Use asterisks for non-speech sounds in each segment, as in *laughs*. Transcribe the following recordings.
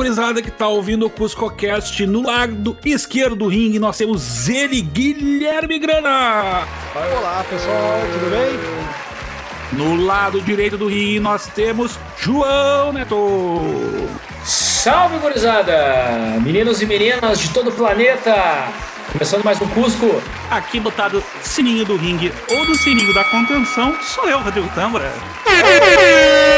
gurizada que tá ouvindo o CuscoCast no lado esquerdo do ringue nós temos ele, Guilherme Grana. Olá pessoal, tudo bem? No lado direito do ringue nós temos João Neto. Salve, gurizada! Meninos e meninas de todo o planeta! Começando mais um Cusco. Aqui botado sininho do ringue ou do sininho da contenção, sou eu, Rodrigo Tambra. *laughs*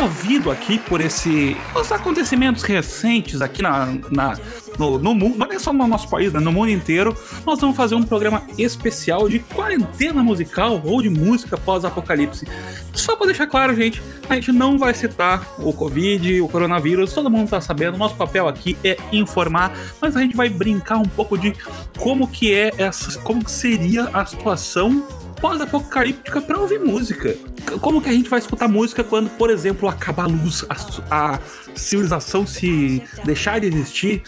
Movido aqui por esse, os acontecimentos recentes aqui na, na- no, no mundo, não é só no nosso país, né, no mundo inteiro, nós vamos fazer um programa especial de quarentena musical ou de música pós-apocalipse. Só pra deixar claro, gente, a gente não vai citar o Covid, o coronavírus, todo mundo tá sabendo, nosso papel aqui é informar, mas a gente vai brincar um pouco de como que é essa, como que seria a situação pós-apocalíptica pra ouvir música. Como que a gente vai escutar música quando, por exemplo, acabar a luz, a, a civilização se deixar de existir?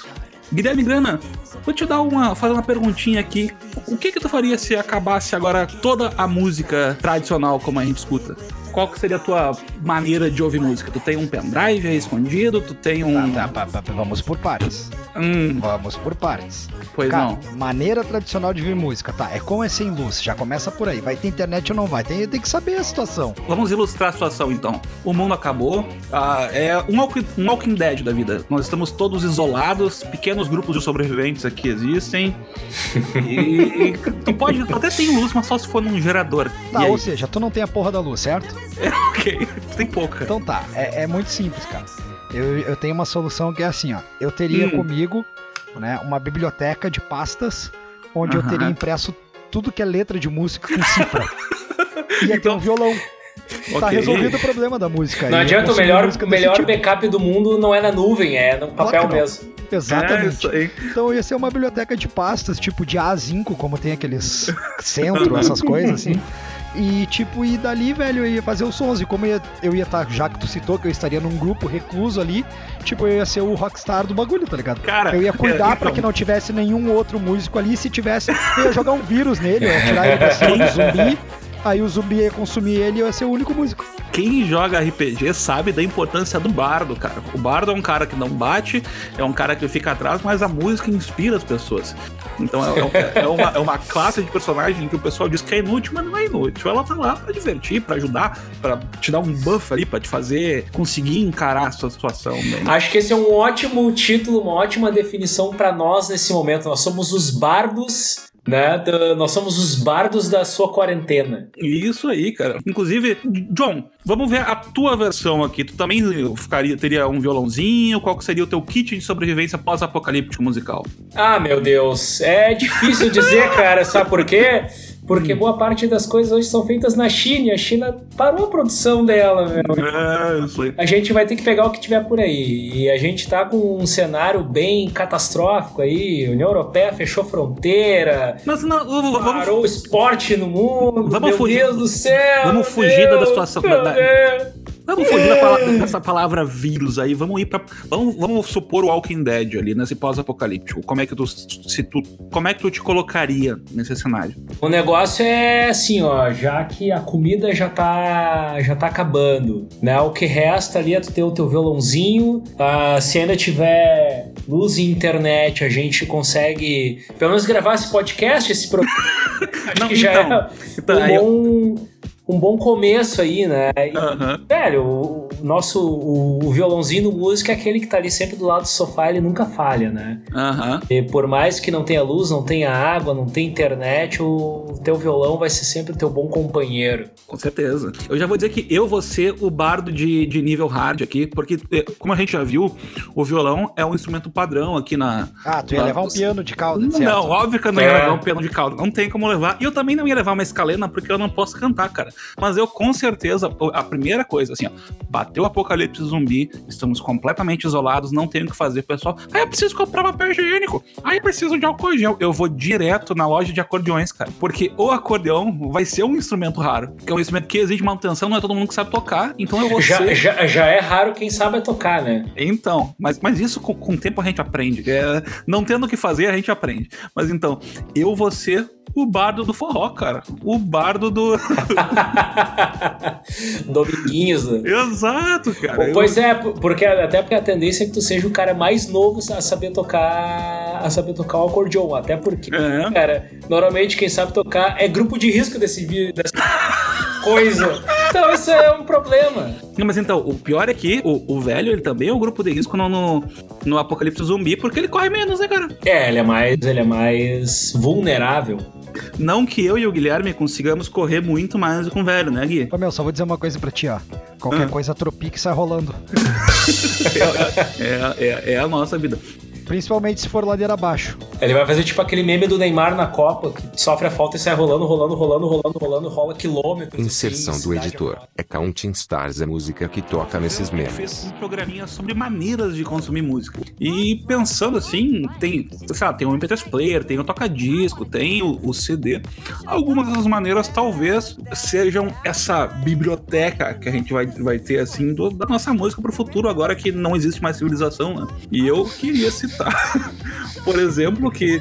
Guilherme Grana, vou te dar uma, fazer uma perguntinha aqui. O que que tu faria se acabasse agora toda a música tradicional como a gente escuta? Qual que seria a tua maneira de ouvir música? Tu tem um pendrive aí escondido? Tu tem um... Tá, tá, pá, pá, vamos por partes. Hum, Vamos por partes. pois Cara, não. maneira tradicional de ouvir música, tá? É como é sem luz, já começa por aí. Vai ter internet ou não vai? Tem, tem que saber a situação. Vamos ilustrar a situação então. O mundo acabou, ah, é um walking, um walking Dead da vida. Nós estamos todos isolados, pequenos grupos de sobreviventes aqui existem. E, e tu pode até tem luz, mas só se for num gerador. Tá, e ou seja, tu não tem a porra da luz, certo? *laughs* ok, tem pouca. Então tá, é, é muito simples, cara. Eu, eu tenho uma solução que é assim, ó. Eu teria Hum. comigo, né, uma biblioteca de pastas onde eu Aham. teria impresso tudo que é letra de música com cifra. *laughs* Ia ter um violão. Tá Ok. resolvido o problema da música. Não Ia adianta, o melhor, o melhor tipo. backup do mundo não é na nuvem, é no papel mesmo. É Exatamente. aí. Então ia ser uma biblioteca de pastas, tipo de A5, como tem aqueles centro, essas coisas assim. *laughs* E tipo, e dali, velho, eu ia fazer os sons. E como eu ia- eu ia estar, já que tu citou que eu estaria num grupo recluso ali, tipo, eu ia ser o rockstar do bagulho, tá ligado? Cara, eu ia cuidar é, *laughs* pra que não tivesse nenhum outro músico ali. Se tivesse, eu ia jogar um vírus nele, eu ia tirar ele da cima do *laughs* zumbi. Aí o zumbi ia consumir ele e eu ia ser o único músico. Quem joga RPG sabe da importância do bardo, cara. O bardo é um cara que não bate, é um cara que fica atrás, mas a música inspira as pessoas. Então é, é- é uma, é uma classe de personagem que o pessoal diz que é inútil, mas não é inútil. Ela tá lá pra divertir, pra ajudar, pra te dar um buff ali, pra te fazer conseguir encarar a sua situação. Né? Acho que esse é um ótimo título, uma ótima definição pra nós nesse momento. Nós somos os bardos, né? da- nós somos os bardos da sua quarentena. Isso aí, cara. Inclusive, John, vamos ver a tua versão aqui. Tu também ficaria, teria um violãozinho? Qual seria o teu kit de sobrevivência pós-apocalíptico musical? Ah, meu Deus. É difícil dizer, cara. Sabe por quê? Porque boa parte das coisas hoje são feitas na China e a China parou a produção dela, meu. É, isso aí. A gente vai ter que pegar o que tiver por aí. E a gente tá com um cenário bem catastrófico aí. A União Europeia fechou fronteira, Mas não, vamos, parou o esporte no mundo. Vamos meu fugir- Deus do céu! vamos fugir da situação- da- da-. Vamos fugir dessa palavra vírus aí, vamos ir para vamos, vamos supor o Walking Dead ali nesse pós-apocalíptico. Como é que tu se tu como é que tu te colocaria nesse cenário? O negócio é assim, ó, já que a comida já tá, já tá acabando, né? O que resta ali é tu ter o teu violãozinho. ah, se ainda tiver luz e internet, a gente consegue pelo menos gravar esse podcast, esse programa. *laughs* Acho Não, que já então, é então, um aí eu- um bom começo aí, né? E, Aham. Velho, o, o nosso o, o violãozinho do músico é aquele que tá ali sempre do lado do sofá, ele nunca falha, né? Aham. E por mais que não tenha luz, não tenha água, não tenha internet, o teu violão vai ser sempre o teu bom companheiro. Com certeza. Eu já vou dizer que eu vou ser o bardo de, de nível hard aqui, porque, eh, como a gente já viu, o violão é um instrumento padrão aqui na. Ah, tu ia Lá- levar um piano de cauda, certo? Não, óbvio que eu não ia É. levar um piano de cauda. Não tem como levar. E eu também não ia levar uma escalena, porque eu não posso cantar, cara. Mas eu, com certeza, a primeira coisa, assim, ó, bateu o apocalipse zumbi, estamos completamente isolados, não tenho o que fazer, pessoal. Aí eu preciso comprar papel higiênico. Aí eu preciso de álcool gel. Eu vou direto na loja de acordeões, cara. Porque o acordeão vai ser um instrumento raro. Porque é um instrumento que exige manutenção, não é todo mundo que sabe tocar. Então eu vou Já, ser... já, já é raro quem sabe tocar, né? Então, mas, mas isso com, com o tempo a gente aprende. É, não tendo o que fazer, a gente aprende. Mas então, eu vou ser o bardo do forró, cara. O bardo do. *laughs* Dominguinhos. né? Exato, cara. Pois é, porque até porque a tendência é que tu seja o cara mais novo a saber tocar a saber tocar o acordeon. Até porque, É. cara, normalmente quem sabe tocar é grupo de risco desse dessa *laughs* coisa. Então isso é um problema. Não, mas então, o pior é que o, o velho, ele também é um grupo de risco no, no, no apocalipse zumbi, porque ele corre menos, né, cara? É, ele é mais, ele é mais vulnerável. Não que eu e o Guilherme consigamos correr muito mais do que um velho, né, Gui? Ô meu, só vou dizer uma coisa pra ti, ó. Qualquer Ah. coisa tropique sai rolando. *laughs* É, é, é a nossa vida. Principalmente se for ladeira abaixo. Ele vai fazer tipo aquele meme do Neymar na Copa, que sofre a falta e sai rolando, rolando, rolando, rolando, rolando, rola quilômetros. Inserção assim, do editor. É Counting Stars a música que toca nesses Ele fez memes. um programinha sobre maneiras de consumir música. E pensando assim, tem, sei lá, tem o MP3 Player, tem o toca-disco, tem o, o CD. Algumas dessas maneiras talvez sejam essa biblioteca que a gente vai, vai ter, assim, do- da nossa música pro futuro, agora que não existe mais civilização, né? E eu queria citar, por exemplo, que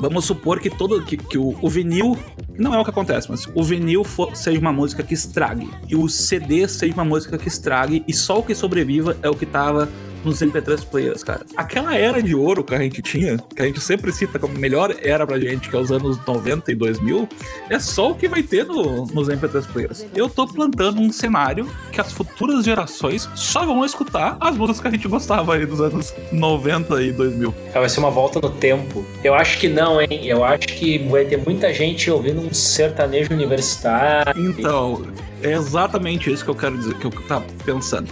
Vamos supor que todo que, que o, o vinil não é o que acontece, mas o vinil for- seja uma música que estrague e o CD seja uma música que estrague e só o que sobreviva é o que tava nos MP3 players, cara. Aquela era de ouro que a gente tinha, que a gente sempre cita como melhor era pra gente, que é os anos 90 e 2000, é só o que vai ter no- nos MP3 players. Eu tô plantando um cenário que as futuras gerações só vão escutar as músicas que a gente gostava aí dos anos 90 e 2000. Vai ser uma volta no tempo. Eu acho que não, hein? Eu acho que vai ter muita gente ouvindo um sertanejo universitário. Então, é exatamente isso que eu quero dizer, que eu tava pensando.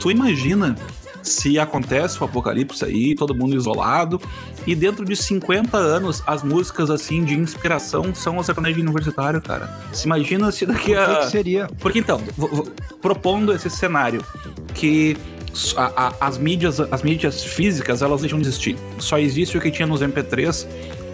Tu imagina se acontece o apocalipse aí, todo mundo isolado, e dentro de 50 anos as músicas assim de inspiração são o sertanejo universitário, cara. Se imagina se daqui O que, a. seria? Porque então, propondo esse cenário que a- a- as mídias, as mídias físicas, elas deixam de existir. Só existe o que tinha nos MP3.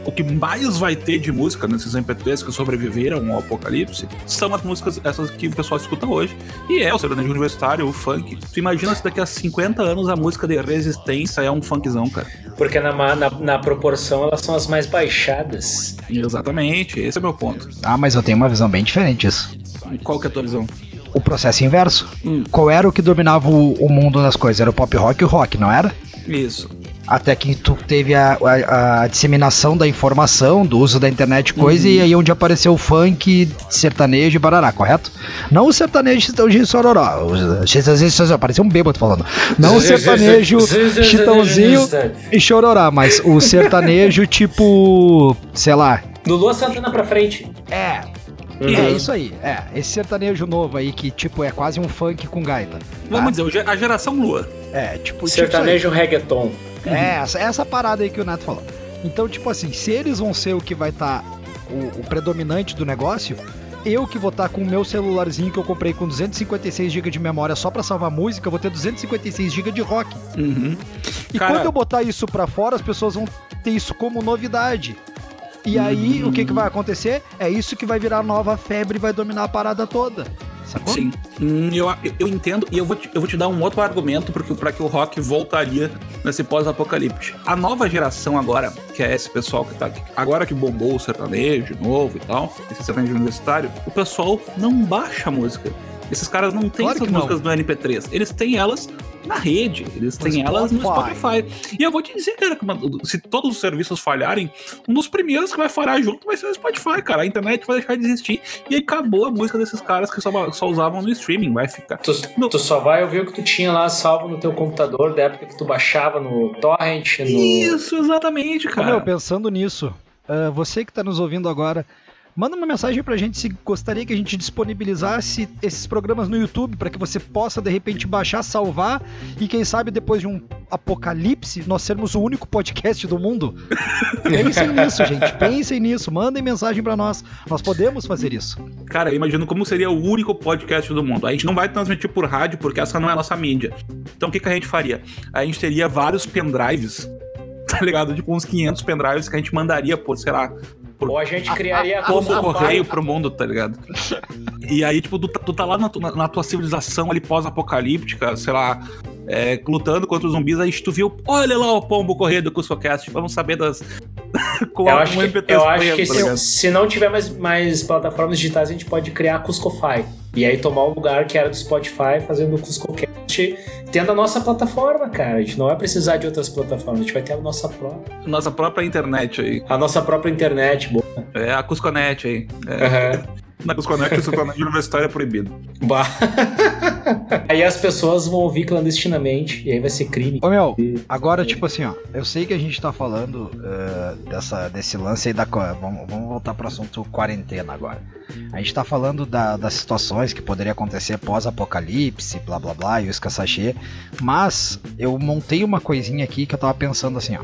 O que mais vai ter de música nesses MP3 que sobreviveram ao apocalipse são as músicas essas que o pessoal escuta hoje. E é o sertanejo universitário, o funk. Tu imagina se daqui a 50 anos a música de resistência é um funkzão, cara. Porque na, na, na proporção elas são as mais baixadas. Exatamente, esse é o meu ponto. Ah, mas eu tenho uma visão bem diferente disso. Qual que é a tua visão? O processo inverso. Hum. Qual era o que dominava o, o mundo das coisas? Era o pop rock e o rock, não era? Isso. Até que tu teve a, a- a disseminação da informação, do uso da internet e coisa, e aí onde apareceu o funk, sertanejo e barará, correto? Não o sertanejo Chitãozinho e Sororó. Sertanejo parecia um bêbado falando. Não o sertanejo Chitãozinho e Chororá, mas o sertanejo *laughs* tipo, sei lá, Do Lua Santana pra frente. é, Uhum. é isso aí. É, esse sertanejo novo aí que tipo é quase um funk com gaita. Vamos tá? dizer, o ge- a geração lua. É, tipo, Sertanejo reggaeton. tipo isso aí. É, essa, essa parada aí que o Neto falou. Então, tipo assim, se eles vão ser o que vai estar o, o predominante do negócio, eu que vou estar com o meu celularzinho que eu comprei com 256 GB de memória só pra salvar música, vou ter 256 GB de rock. Uhum. E Cara- quando eu botar isso pra fora, as pessoas vão ter isso como novidade. E aí, o que, que vai acontecer? É isso que vai virar nova febre e vai dominar a parada toda. Sacou? Sim. Hum, Eu, eu entendo e eu vou te, eu vou te dar um outro argumento porque, pra que o rock voltaria nesse pós-apocalipse. A nova geração agora, que é esse pessoal que tá aqui, agora que bombou o sertanejo de novo e tal, esse sertanejo universitário, o pessoal não baixa a música. Esses caras não têm Claro essas que não. músicas no MP3. Eles têm elas na rede, eles têm elas no Spotify. E eu vou te dizer, cara, que se todos os serviços falharem, um dos primeiros que vai falhar junto vai ser o Spotify, cara. A internet vai deixar de existir e aí acabou a música desses caras que só, só usavam no streaming, vai ficar. Tu, tu só vai ouvir o que tu tinha lá salvo no teu computador da época que tu baixava no torrent, no... Isso, exatamente, cara. Meu, pensando nisso, ah, você que tá nos ouvindo agora, Manda uma mensagem pra gente se gostaria que a gente disponibilizasse esses programas no YouTube para que você possa de repente baixar, salvar e quem sabe depois de um apocalipse nós sermos o único podcast do mundo. *laughs* Pensem nisso, gente. Pensem nisso. Mandem mensagem pra nós. Nós podemos fazer isso. Cara, eu imagino como seria o único podcast do mundo. A gente não vai transmitir por rádio porque essa não é a nossa mídia. Então o que, que a gente faria? A gente teria vários pendrives, *laughs* tá ligado? Tipo uns 500 pendrives que a gente mandaria por, sei lá, Ou a gente criaria como uma correio pro mundo, tá ligado? E aí, tipo, tu, tá- tu tá lá na, na- na tua civilização ali pós-apocalíptica, sei lá, é, lutando contra os zumbis, aí tu viu, olha lá o pombo correio do CuscoCast, vamos saber das. *laughs* com Eu a- acho um que, MP3 eu acho que se, se não tiver mais, mais plataformas digitais, a gente pode criar a Cuscofy. E aí tomar o lugar que era do Spotify, fazendo o CuscoCast, tendo a nossa plataforma, cara. A gente não vai precisar de outras plataformas, a gente vai ter a nossa própria. Nossa própria internet aí. A nossa própria internet, boa. É a Cusconet aí. É, Aham. Na Cusconet, o universitário é proibido. Bah. *laughs* aí as pessoas vão ouvir clandestinamente, e aí vai ser crime. Ô meu, agora, tipo assim, ó, eu sei que a gente tá falando eh, dessa, desse lance aí da. Vamos, vamos voltar pro assunto quarentena agora. A gente tá falando da- das situações que poderia acontecer pós-apocalipse, blá blá blá, e o escassachê. Mas eu montei uma coisinha aqui que eu tava pensando assim, ó.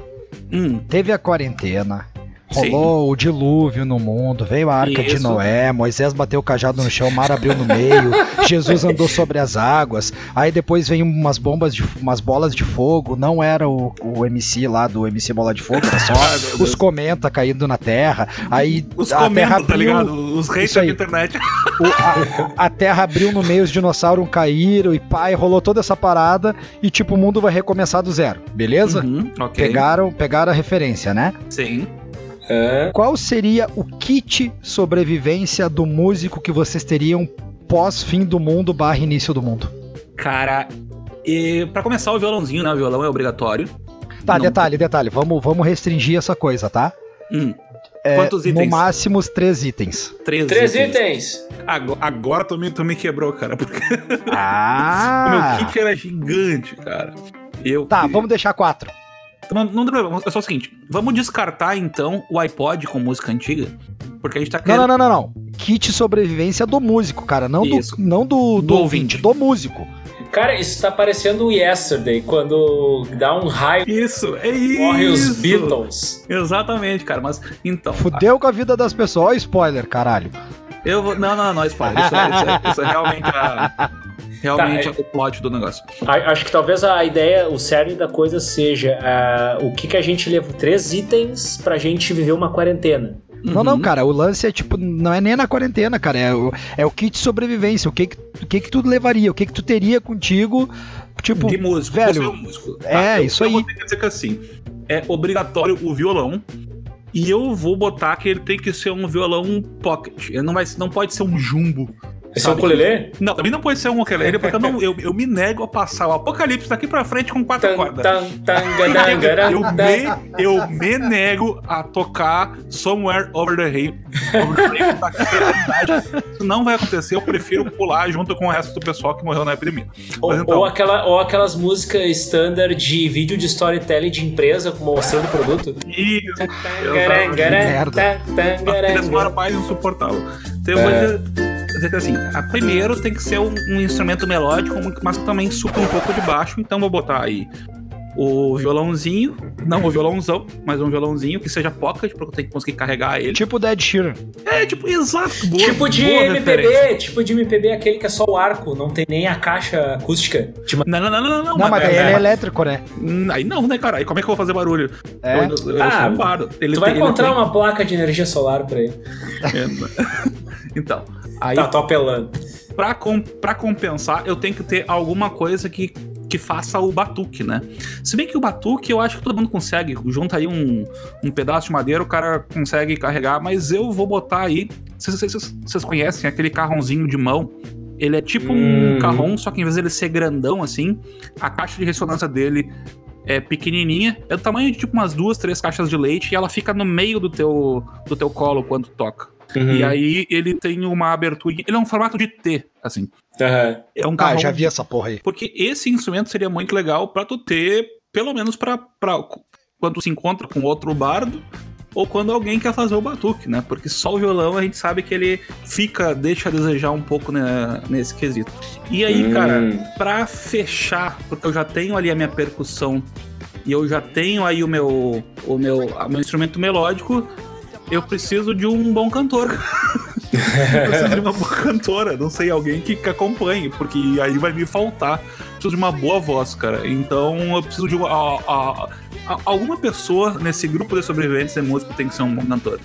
Hum, Teve a quarentena. Rolou o dilúvio no mundo, veio a arca de Isso. Noé, Moisés bateu o cajado no chão, o mar abriu no meio, *laughs* Jesus andou sobre as águas, aí depois veio umas bombas, de, umas bolas de fogo, não era o, o MC lá do MC Bola de Fogo, era só *laughs* Deus. os cometa caindo na terra, aí os a terra tá abriu, ligado? Os Isso da internet. o- a, a terra abriu no meio, os dinossauros caíram e pai, rolou toda essa parada e tipo, o mundo vai recomeçar do zero, beleza? Uhum, ok. Pegaram, pegaram a referência, né? Sim. Hã? Qual seria o kit sobrevivência do músico que vocês teriam pós fim do mundo barra início do mundo? Cara, e pra começar o violãozinho, né? O violão é obrigatório. Tá, Não. detalhe, detalhe, vamos, vamos restringir essa coisa, tá? Hum, É, Quantos No itens? máximo os três itens. três, Três itens. itens. Agora, agora tu, me, tu me quebrou, cara. Porque *laughs* o Ah! meu kit era gigante, cara. Eu, Tá, vamos deixar quatro. Não, não tem problema. É só o seguinte: vamos descartar então o iPod com música antiga. Porque a gente tá Não, querendo. não, não, não, não. Kit sobrevivência do músico, cara. Não do, não do, do, Do ouvinte, do músico. Cara, isso tá parecendo o Yesterday, quando dá um raio Isso, é isso. morre os Beatles. Exatamente, cara. Mas então. Fudeu com a vida das pessoas. Ó, spoiler, caralho. Eu vou. Não, não, não, spoiler. Isso, é- isso, é, isso é realmente a. *laughs* Realmente Tá, é o plot do negócio. Acho que talvez a ideia, o cerne da coisa seja ah, o que que a gente leva. Três itens pra gente viver uma quarentena. Não, não, Uhum. cara, o lance é tipo, não é nem na quarentena, cara, é o, é o kit sobrevivência, o que que, o que que tu levaria, o que que tu teria contigo, tipo, de músico. velho, você é um músico. é, eu- isso eu aí. vou ter que dizer que assim, é obrigatório o violão. E eu vou botar que ele tem que ser um violão pocket. Ele não, vai, não pode ser um jumbo. Esse é um ukulele? Não, também não pode ser um ukulele, *laughs* porque eu, não, eu, eu me nego a passar o apocalipse daqui pra frente com quatro cordas. Eu, eu me, eu me nego a tocar Somewhere Over the eternidade. Isso não vai acontecer, eu prefiro pular junto com o resto do pessoal que morreu na epidemia. Ou, então- ou aquela, ou aquelas músicas standard de vídeo de storytelling de empresa mostrando o produto. Isso. merda. A trilha sonora mais insuportável. Então eu vou É. dizer, dizer que assim, a primeiro tem que ser um, um instrumento melódico, mas que também supra um pouco de baixo, então vou botar aí o violãozinho, não o violãozão, mas um violãozinho que seja pocket, porque eu tenho que conseguir carregar ele. tipo Dead Sheeran. É, tipo, exato, boa, Tipo de boa MPB, referência. tipo de MPB aquele que é só o arco, não tem nem a caixa acústica. Tipo, Não, não, não, não, não, Não, mas ele é é, elétrico, né? Aí não, né, cara? Aí como é que eu vou fazer barulho? É. Eu, eu, eu Ah, sou um bardo. Ele tu vai tem- ele encontrar tem- uma placa de energia solar pra ele. *laughs* *laughs* Então, aí Tá, tô apelando. pra, com, pra compensar, eu tenho que ter alguma coisa que, que faça o batuque, né? Se bem que o batuque eu acho que todo mundo consegue. Junta aí um, um pedaço de madeira, o cara consegue carregar, mas eu vou botar aí. Vocês, conhecem aquele carrãozinho de mão? Ele é tipo Hum. um carrão, só que em vez dele ser grandão assim, a caixa de ressonância dele é pequenininha, é do tamanho de tipo umas duas, três caixas de leite e ela fica no meio do teu, do teu colo quando toca. Uhum. E aí ele tem uma abertura, ele é um formato de T, assim. Aham. É um Ah, carrão já vi essa porra aí. porque esse instrumento seria muito legal pra tu ter, pelo menos pra, pra quando tu se encontra com outro bardo, ou quando alguém quer fazer o batuque, né? Porque só o violão a gente sabe que ele fica, deixa a desejar um pouco né, nesse quesito. E aí, Hum. cara, pra fechar, porque eu já tenho ali a minha percussão e eu já tenho aí o meu, o meu, o meu instrumento melódico, eu preciso de um bom cantor. *laughs* eu preciso de uma boa cantora, não sei, alguém que, que acompanhe, porque aí vai me faltar. Preciso de uma boa voz, cara. Então eu preciso de uma, a- a- alguma pessoa nesse grupo de sobreviventes de música tem que ser um bom cantor.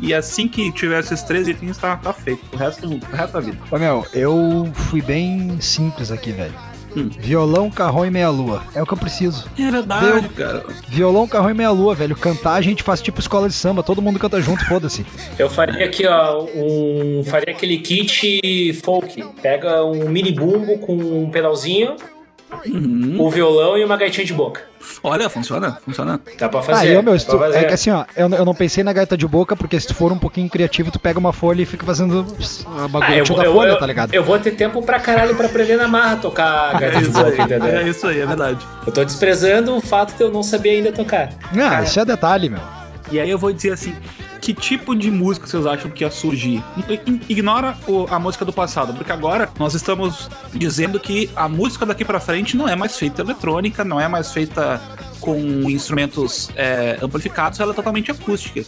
E assim que tiver esses três itens, tá, tá feito. O resto, o resto da vida. Ô, meu, eu fui bem simples aqui, velho. Hum. Violão, carrão e meia-lua. É o que eu preciso. É verdade, cara. Violão, carrão e meia-lua, velho. Cantar a gente faz tipo escola de samba. Todo mundo canta junto, foda-se. Eu faria aqui, ó, um. Faria aquele kit folk. Pega um mini bumbo com um pedalzinho, Uhum. o violão e uma gaitinha de boca. Olha, funciona, funciona. Dá pra Ah, fazer. e eu, meu, tu- fazer. é que assim, ó, eu, eu não pensei na gaita de boca, porque se tu for um pouquinho criativo, tu pega uma folha e fica fazendo a Ah, bagulho eu, da eu, folha, eu- tá ligado? eu vou ter tempo pra caralho pra aprender na marra tocar É gaita de boca, aí, entendeu? é isso aí, é verdade. Eu tô desprezando o fato de eu não saber ainda tocar. Ah, isso é detalhe, meu. E aí eu vou dizer assim, que tipo de música vocês acham que ia surgir? Ignora o- a música do passado, porque agora nós estamos dizendo que a música daqui pra frente não é mais feita eletrônica, não é mais feita com instrumentos é, amplificados, ela é totalmente acústica.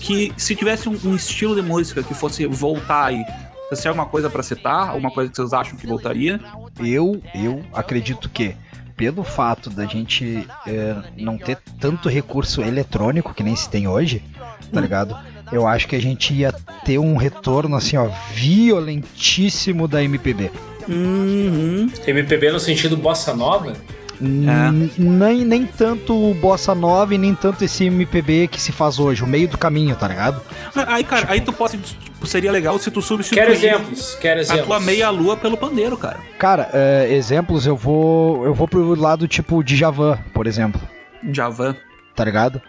Que se tivesse um, um estilo de música que fosse voltar aí, vocês têm alguma coisa pra citar? Alguma coisa que vocês acham que voltaria? Eu, eu acredito que pelo fato da gente é, não ter tanto recurso eletrônico que nem se tem hoje, tá ligado? Eu acho que a gente ia ter um retorno assim, ó, violentíssimo da MPB. Uhum. MPB no sentido bossa nova? N- Nem, nem tanto o bossa nova e nem tanto esse MPB que se faz hoje, o meio do caminho, tá ligado? Aí, cara, aí tu pode. tipo, seria legal se tu substituir Quero exemplos, quero a exemplos. tua meia-lua pelo pandeiro, cara. Cara, é, exemplos eu vou eu vou pro lado tipo de Javan, por exemplo, Javan. tá ligado?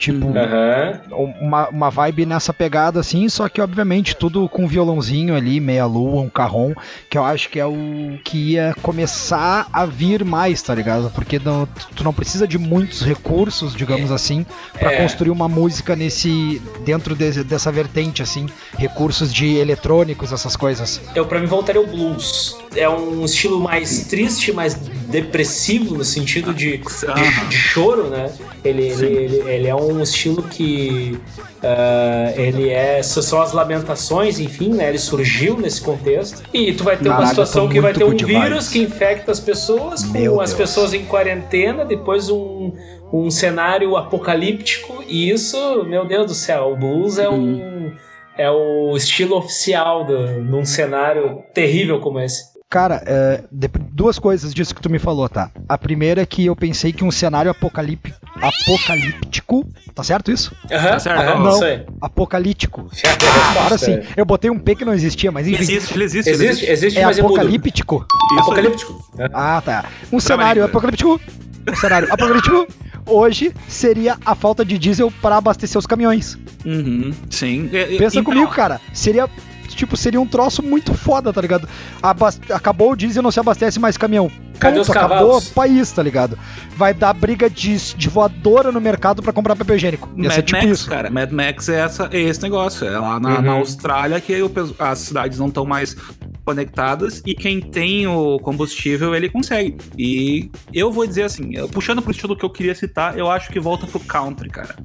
Tipo, Aham. uma, uma vibe nessa pegada assim, só que obviamente tudo com violãozinho ali, meia lua, um carrom, que eu acho que é o que ia começar a vir mais, tá ligado? Porque não- tu não precisa de muitos recursos, digamos assim, pra É. construir uma música nesse dentro de- dessa vertente assim, recursos de eletrônicos, essas coisas. Eu, pra mim, voltaria o blues. É um estilo mais triste, mais depressivo, no sentido de, de, de choro, né? Ele, ele, ele, ele é um estilo que. ah, ele é. São as lamentações, enfim, né? Ele surgiu nesse contexto. E tu vai ter uma situação que vai ter um vírus que infecta as pessoas, com Meu as Deus. pessoas em quarentena, depois um. Um cenário apocalíptico, e isso, meu Deus do céu, o blues é um, é o estilo oficial num cenário terrível como esse. Cara, é, de- duas coisas disso que tu me falou, tá? A primeira é que eu pensei que um cenário apocalip, apocalíptico, tá certo isso? Aham, certo. aham, Não. aí. Apocalíptico. Já tem a resposta. Agora sim, eu botei um P que não existia, mas enfim. Existe, ele existe. ele Existe, existe, É mas é apocalíptico? Apocalíptico. Ah, tá. Um cenário apocalíptico. Um cenário apocalíptico. Hoje seria a falta de diesel para abastecer os caminhões. Uhum, sim. É, é, Pensa então, comigo, cara. Seria. Tipo, seria um troço muito foda, tá ligado? Abas- Acabou o diesel, não se abastece mais caminhão. Cadê os Acabou o país, tá ligado? Vai dar briga de, de voadora no mercado pra comprar papel higiênico. Ia Mad tipo Max, isso. cara. Mad Max é, essa, é esse negócio. É lá na, Uhum. na Austrália que as cidades não estão mais conectadas e quem tem o combustível ele consegue. E eu vou dizer assim, puxando pro estilo que eu queria citar, eu acho que volta pro country, cara.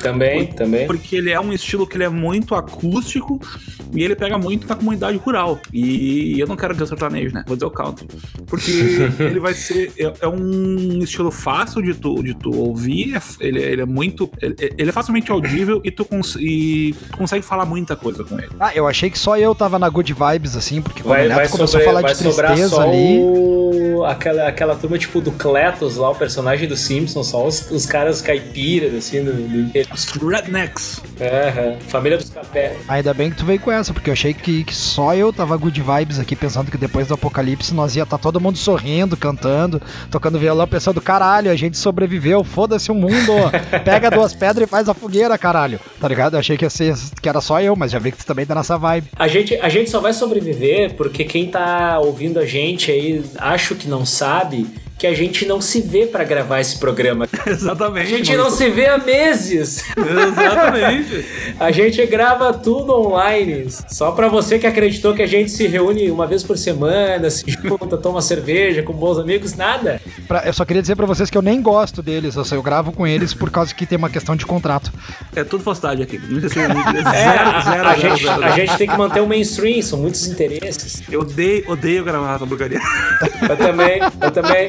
Também, também. Porque ele é um estilo que ele é muito acústico e ele pega muito na comunidade rural. E eu não quero dizer o sertanejo, né? Vou dizer o country. Porque *laughs* ele vai ser. É, é um estilo fácil de tu, de tu ouvir. é Ele, ele é muito. Ele, ele é facilmente audível e tu, cons e tu consegue falar muita coisa com ele. Ah, eu achei que só eu tava na good vibes, assim, porque Vai, o Neto vai, começou sobre- a falar de sobrar tristeza só ali. o... aquela, aquela turma tipo do Cletus lá, o personagem do Simpsons, só os, os caras caipiras, assim, do, do. Os rednecks. Aham, Família dos Capé. Ainda bem que tu veio com essa, porque eu achei que, que só eu tava good vibes aqui, pensando que depois do apocalipse nós ia estar todo mundo sorrindo, cantando, tocando violão, pensando, caralho, a gente sobreviveu, foda-se o mundo, *laughs* pega duas pedras e faz a fogueira, caralho. Tá ligado? Eu achei que ia ser, que era só eu, mas já vi que tu também tá nessa vibe. A gente, a gente só vai sobreviver porque quem tá ouvindo a gente aí, acho que não sabe, que a gente não se vê pra gravar esse programa. *laughs* Exatamente. A gente não se vê há meses. Exatamente. *laughs* A gente grava tudo online. Só pra você que acreditou que a gente se reúne uma vez por semana, se junta, toma cerveja com bons amigos, nada. Pra- eu só queria dizer pra vocês que eu nem gosto deles, eu, só- eu gravo com eles por causa que tem uma questão de contrato. É tudo falsidade aqui. Não sei *laughs* se é zero, a, gente tem que manter o mainstream, são muitos interesses. Eu odeio, odeio gravar essa porcaria. Eu também, eu também.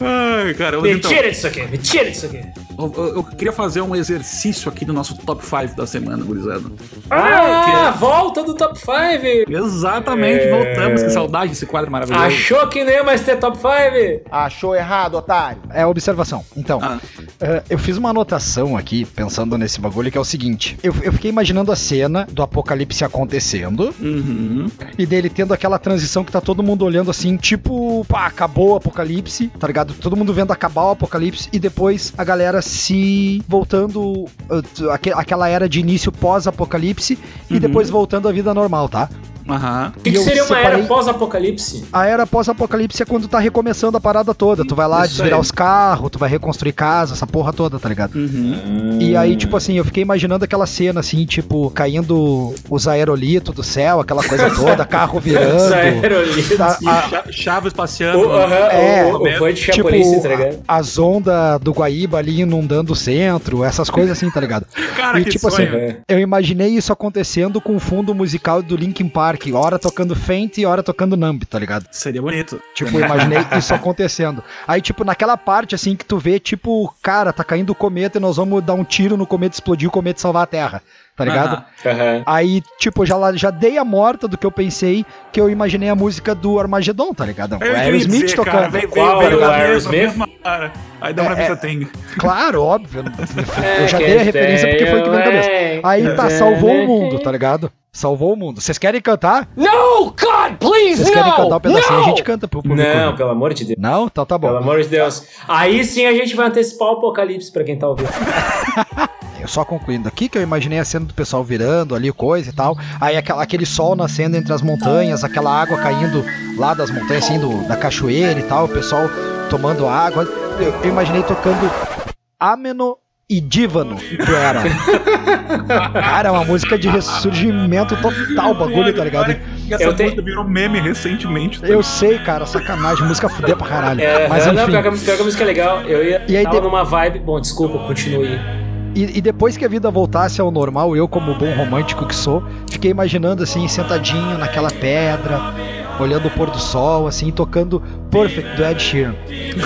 Ai, cara, Me então, tira disso aqui, me tira disso aqui. eu, eu- eu queria fazer um exercício aqui do nosso top 5 da semana, gurizada. Ah, volta do top 5. Exatamente, voltamos. Que saudade desse quadro maravilhoso. Achou que não ia mais ter top 5? Achou errado, otário. É observação. Então, Ah. eh, eu fiz uma anotação aqui, pensando nesse bagulho, que é o seguinte: eu, eu fiquei imaginando a cena do apocalipse acontecendo Uhum. e dele tendo aquela transição que tá todo mundo olhando assim, tipo, pá, acabou o apocalipse, tá ligado? Todo mundo vendo acabar o apocalipse e depois a galera se voltando, uh, aquela era de início pós-apocalipse e Uhum. depois voltando à vida normal, tá? Aham. O que, que seria uma separei- era pós-apocalipse? A era pós-apocalipse é quando tá recomeçando a parada toda. Tu vai lá Isso desvirar aí. os carros, tu vai reconstruir casa, essa porra toda, tá ligado? Uhum. E aí, tipo assim, eu fiquei imaginando aquela cena, assim, tipo, caindo os aerolitos do céu, aquela coisa *laughs* toda, carro virando. Os aerolitos. a- a- Cha- Chave espaciando. O, aham, É, o, o fã de tipo, tá ligado? a- as ondas do Guaíba ali inundando o centro, essas coisas assim, tá ligado? *laughs* Cara, e que tipo sonho. assim, É. eu imaginei isso acontecendo com o fundo musical do Linkin Park, hora tocando Faint e hora tocando Numb, tá ligado? Seria bonito. Tipo, eu imaginei isso acontecendo. Aí, tipo, naquela parte, assim, que tu vê, tipo, cara, tá caindo o cometa e nós vamos dar um tiro no cometa explodir o cometa salvar a Terra, tá ligado? Aham. Aí, tipo, já, já dei a morta do que eu pensei, que eu imaginei a música do Armagedon, tá ligado? O É Aerosmith dizer, tocando. cara, veio, Qual veio, veio Aerosmith? Aí dá pra É, ver é. se eu tenho. Claro, óbvio. *laughs* É, eu já dei a referência porque foi o que veio na tem, cabeça. Aí tá, salvou o mundo, tá ligado? Salvou o mundo. Vocês querem cantar? No, God, please, Vocês querem no! cantar um pedacinho? no! A gente canta pro público. Não, pelo amor de Deus. Não? Então tá bom. Pelo amor de Deus. Aí sim a gente vai antecipar o apocalipse pra quem tá ouvindo. *laughs* Eu só concluindo aqui que eu imaginei a cena do pessoal virando ali, coisa e tal. Aí aquela- aquele sol nascendo entre as montanhas, aquela água caindo lá das montanhas, assim, do, da cachoeira e tal, o pessoal tomando água. Eu, eu imaginei tocando Ameno e Dívano do Era. Cara, é uma música de ressurgimento total, o bagulho, tá ligado? Essa Eu tenho- música virou meme recentemente. tá? Eu sei, cara, sacanagem, música fuder pra caralho. É, Mas não, enfim. pior que, a- pior que a música é legal. Eu ia E aí tava de- numa vibe. Bom, desculpa, continue. E, e depois que a vida voltasse ao normal, eu, como bom romântico que sou, fiquei imaginando assim, sentadinho naquela pedra, olhando o pôr do sol, assim, tocando Perfect do Ed Sheeran.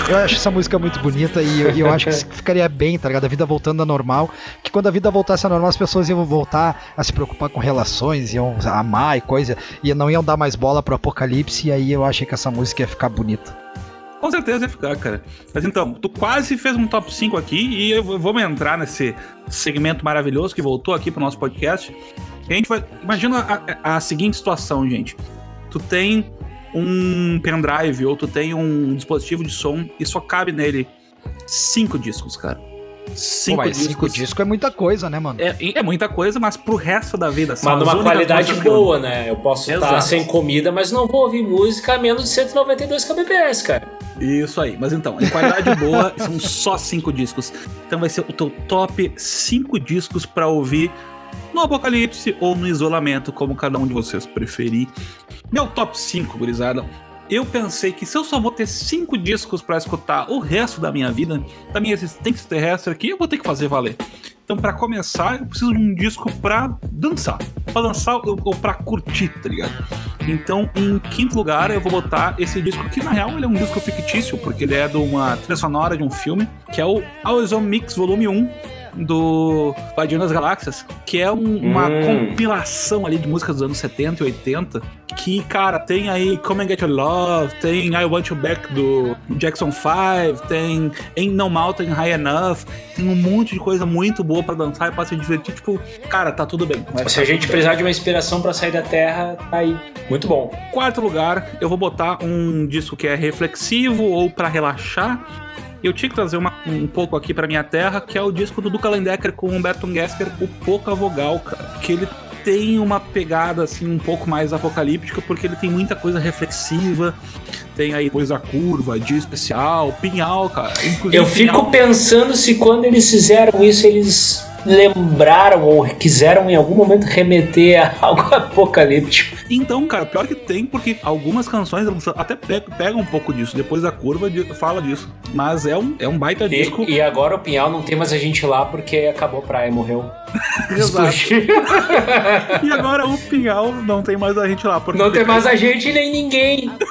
Eu acho essa música muito bonita e eu, eu acho que ficaria bem, tá ligado? A vida voltando ao normal. Que quando a vida voltasse ao normal, as pessoas iam voltar a se preocupar com relações, iam amar e coisa, e não iam dar mais bola pro apocalipse. E aí eu achei que essa música ia ficar bonita. Com certeza ia ficar, cara. Mas então, tu quase fez um top 5 aqui e eu vamos entrar nesse segmento maravilhoso que voltou aqui pro nosso podcast. A gente vai. Imagina a, a seguinte situação, gente. Tu tem um pendrive ou tu tem um dispositivo de som e só cabe nele cinco discos, cara. Cinco Pô, discos. cinco discos é muita coisa, né, mano? É, é muita coisa, mas pro resto da vida. Mas as numa qualidade boa, né? Eu posso estar Exato. sem comida, mas não vou ouvir música a menos de 192 kbps, cara. Isso aí, mas então, em qualidade *laughs* boa, são só cinco discos. Então vai ser o teu top cinco discos pra ouvir no apocalipse ou no isolamento, como cada um de vocês preferir. Meu top 5, gurizada. Eu pensei que se eu só vou ter cinco discos pra escutar o resto da minha vida, da minha existência terrestre aqui, eu vou ter que fazer valer. Então, pra começar, eu preciso de um disco pra dançar. Pra dançar ou, pra curtir, tá ligado? Então, em quinto lugar, eu vou botar esse disco que, na real, ele é um disco fictício, porque ele é de uma trilha sonora de um filme, que é o Always On Mix Volume 1, do Guardião das Galáxias, que é um- uma Hum. compilação ali de músicas dos anos 70 e 80, que, cara, tem aí Come and Get Your Love, tem I Want You Back do Jackson 5, tem Ain't No Mountain High Enough, tem um monte de coisa muito boa pra dançar e pra se divertir, tipo, cara, tá tudo bem. Se tá a gente bem. precisar de uma inspiração pra sair da Terra, tá aí. Muito bom. Quarto lugar, eu vou botar um disco que é reflexivo ou pra relaxar. Eu tinha que trazer uma- um pouco aqui pra minha terra, que é o disco do Duca Lendecker com o Humberto Gesker, o Pouca Vogal, cara. Que ele tem uma pegada assim um pouco mais apocalíptica, porque ele tem muita coisa reflexiva. Tem aí coisa curva, dia especial, pinhal, cara. Inclusive, Eu fico Pinhal- pensando se quando eles fizeram isso, eles lembraram ou quiseram em algum momento remeter a *laughs* algo apocalíptico. Então, cara, pior que tem, porque algumas canções até pe- pegam um pouco disso. Depois a curva de- fala disso. Mas é um, é um baita disco. E, e agora o Pinhal não tem mais a gente lá porque acabou a praia, morreu. *laughs* Exato. E agora o Pinhal não tem mais a gente lá. Porque Não tem mais a gente nem ninguém. *laughs*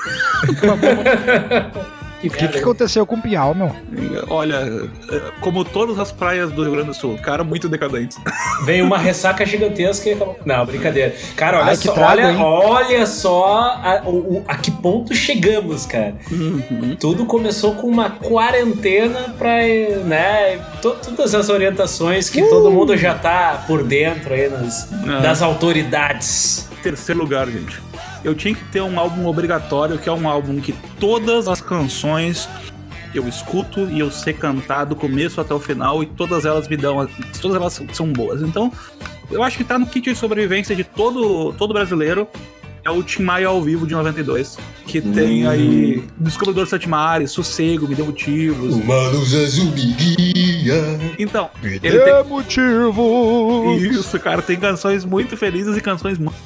que O que, que aconteceu com o Pinhal, meu? Olha, é, como todas as praias do Rio Grande do Sul, cara, muito decadentes. *laughs* Veio uma ressaca gigantesca e. Não, brincadeira. Cara, olha Ai, só, trago, olha, hein? olha só a, o- o- a que ponto chegamos, cara. Uhum. Tudo começou com uma quarentena pra, né, to- todas as orientações que todo mundo já tá por dentro aí nas, Ah. das autoridades. Terceiro lugar, gente. Eu tinha que ter um álbum obrigatório, que é um álbum que todas as canções eu escuto e eu sei cantar do começo até o final e todas elas me dão. Todas elas são boas. Então, eu acho que tá no kit de sobrevivência de todo, todo brasileiro. É o Tim Maia ao vivo de 92. Que tem aí Descobridor Sete Mares, Sossego, Me Deu Motivos. Uma luz azul me guia. Então, Me ele tem, dê motivo. Isso, cara, tem canções muito felizes e canções muito.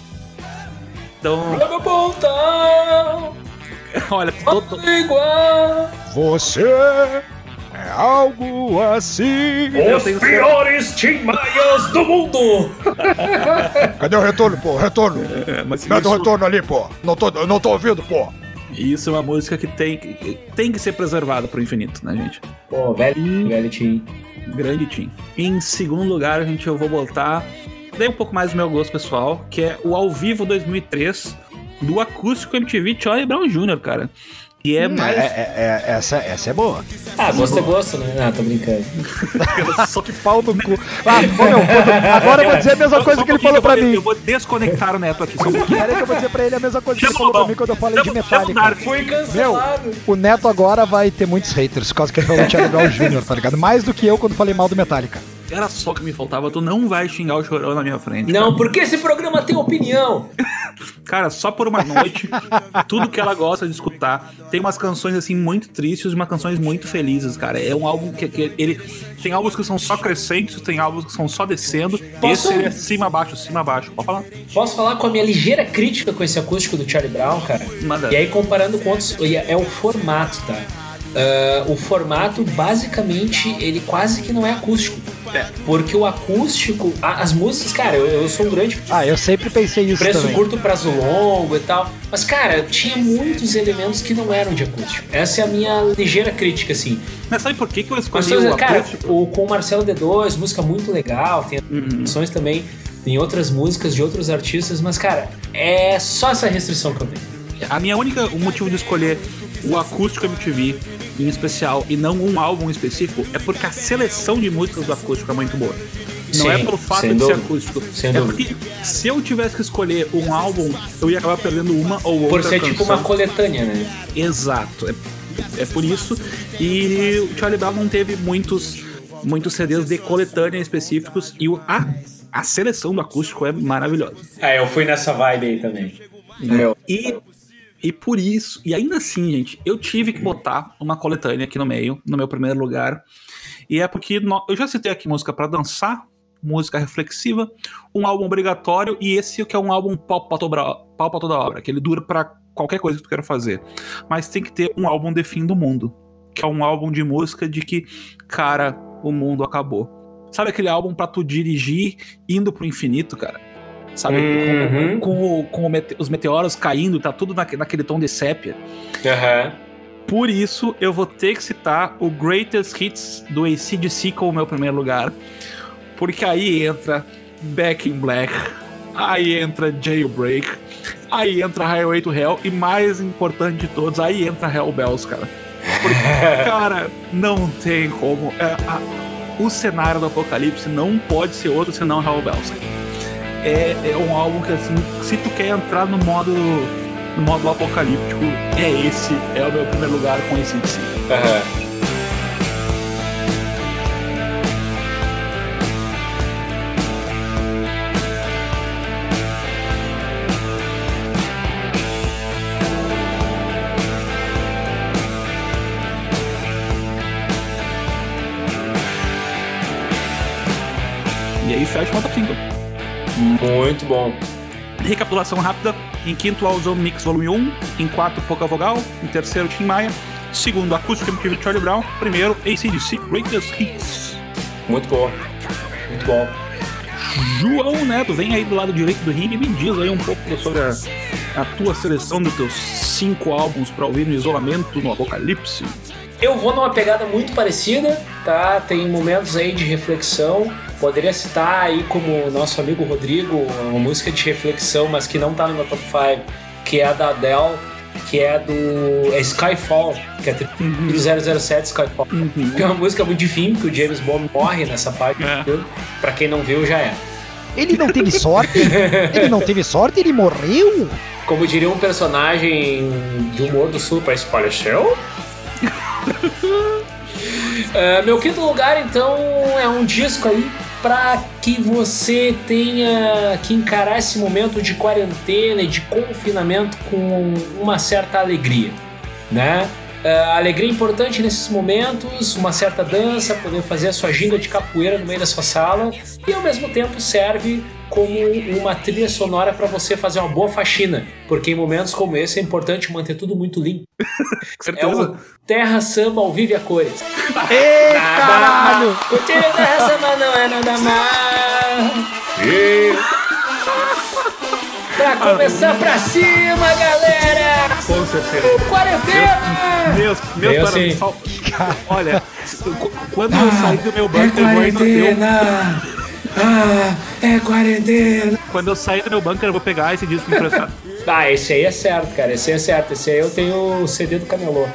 Então, apontar, olha, to- to- igual. Você é algo assim. Os tenho piores Tim Maias do mundo! *laughs* Cadê o retorno, pô? Retorno. é, mas Cadê o isso, retorno ali, pô? Não tô, não tô ouvindo, pô. isso é uma música que tem, que tem que ser preservada pro infinito, né, gente? Pô, velho, velho Tim. Grande Tim. Em segundo lugar, gente, eu vou botar. Dei um pouco mais do meu gosto pessoal, que é o Ao Vivo 2003 do acústico MTV Charlie Brown Jr., cara. E é mais. É, é- é- essa, essa é boa. Ah, gosto é gosto, né? Ah, tô brincando. *laughs* Só que Pau no cu. Ah, ô, meu, agora eu vou dizer a mesma coisa Só um que ele falou pra eu mim. Eu vou desconectar o Neto aqui, só um pouquinho. Peraí que eu vou dizer pra ele a mesma coisa que ele Chama falou o pra mim quando eu falei de Chama- chama o Metallica. Fui Meu, cancelado. o Neto agora vai ter muitos haters por causa que ele falou do Charlie Brown Jr., tá ligado? Mais do que eu quando falei mal do Metallica. Era só que me faltava, tu não vai xingar o chorão na minha frente. Não, porque esse programa tem opinião. Cara, só por uma noite, tudo que ela gosta de escutar. Tem umas canções assim muito tristes e umas canções muito felizes, cara. É um álbum que, que ele tem álbuns que são só crescentes, tem álbuns que são só descendo. Posso- Esse é cima abaixo, cima abaixo. Pode falar? Posso falar com a minha ligeira crítica com esse acústico do Charlie Brown, cara? Manda. E aí, comparando com outros, e é o formato, tá? Ah, o formato, basicamente, ele quase que não é acústico. É. Porque o acústico, a- as músicas, cara, eu, eu sou um grande Ah, eu sempre pensei isso preço também. curto, prazo longo e tal. Mas, cara, tinha muitos elementos que não eram de acústico. Essa é a minha ligeira crítica, assim. Mas sabe por que, que eu Mas, escolhi o cara, acústico? o, com o Marcelo D2, música muito legal, tem Uhum. canções também, tem outras músicas de outros artistas, mas, cara, é só essa restrição que eu tenho. A minha única o motivo de escolher o acústico MTV em especial e não um álbum específico é porque a seleção de músicas do acústico é muito boa. Não Sim, é pelo fato de ser dúvida. acústico. Sem é dúvida. porque se eu tivesse que escolher um álbum, eu ia acabar perdendo uma ou outra Por ser tipo canção. uma coletânea, né? Exato. É, é por isso. E o Charlie Brown não teve muitos, muitos CDs de coletânea específicos. E o, a, a seleção do acústico é maravilhosa. Ah, eu fui nessa vibe aí também. Meu. E, e por isso, e ainda assim, gente, eu tive que botar uma coletânea aqui no meio, no meu primeiro lugar. E é porque no- eu já citei aqui música pra dançar, música reflexiva, um álbum obrigatório e esse que é um álbum pau pra toda, toda obra, que ele dura pra qualquer coisa que tu queira fazer. Mas tem que ter um álbum de fim do mundo, que é um álbum de música de que, cara, o mundo acabou. Sabe aquele álbum pra tu dirigir indo pro infinito, cara? Sabe? Uhum. Com, com com os meteoros caindo, tá tudo naque- naquele tom de sépia. Aham. Por isso, eu vou ter que citar o Greatest Hits do ACDC como meu primeiro lugar. Porque aí entra Back in Black, aí entra Jailbreak, aí entra Highway to Hell e mais importante de todos, aí entra Hell Bells, cara. Porque, *laughs* cara, não tem como. é, a- o cenário do apocalipse não pode ser outro senão Hell Bells. É, é um álbum que, assim, se tu quer entrar no modo, no modo apocalíptico, é esse, é o meu primeiro lugar com esse si. Aham. Muito bom. Recapitulação rápida. Em quinto, Ozone Mix Volume 1. Em quarto, Pouca Vogal. Em terceiro, Tim Maia. Segundo, Acústico MTV Charlie Brown. Primeiro, ACDC Greatest Hits. Muito bom. Muito bom. João Neto, vem aí do lado direito do ringue e me diz aí um pouco sobre a, a tua seleção dos teus cinco álbuns pra ouvir no isolamento, no Apocalipse. Eu vou numa pegada muito parecida, tá? Tem momentos aí de reflexão. Poderia citar aí como nosso amigo Rodrigo, uma música de reflexão, mas que não tá no meu top 5, que é a da Adele, que é do é Skyfall, que é do 007 Skyfall. Que é uma música muito de fim, que o James Bond morre nessa parte. É. É. Pra quem não viu, já é. Ele não teve sorte? Ele não teve sorte? Ele morreu? Como diria um personagem de humor do sul, parece faleceu? *laughs* É, meu quinto lugar, então, é um disco aí para que você tenha que encarar esse momento de quarentena e de confinamento com uma certa alegria, né? É, alegria importante nesses momentos, uma certa dança, poder fazer a sua ginga de capoeira no meio da sua sala e ao mesmo tempo serve como uma trilha sonora para você fazer uma boa faxina, porque em momentos como esse é importante manter tudo muito limpo. É o Terra Samba ao vivo a cores. Ei, caralho! O Terra Samba não é nada mais. Pra começar pra cima, galera! Com certeza. Quarentena! Meus, meus Veio parabéns. assim. Fal- Olha, qu- *laughs* quando eu sair do meu bunker, eu vou ainda ter um- Ah, é quarentena! Quando eu sair do meu bunker, eu vou pegar esse disco emprestado. *laughs* Ah, esse aí é certo, cara. Esse aí é certo. Esse aí eu tenho o CD do Camelô.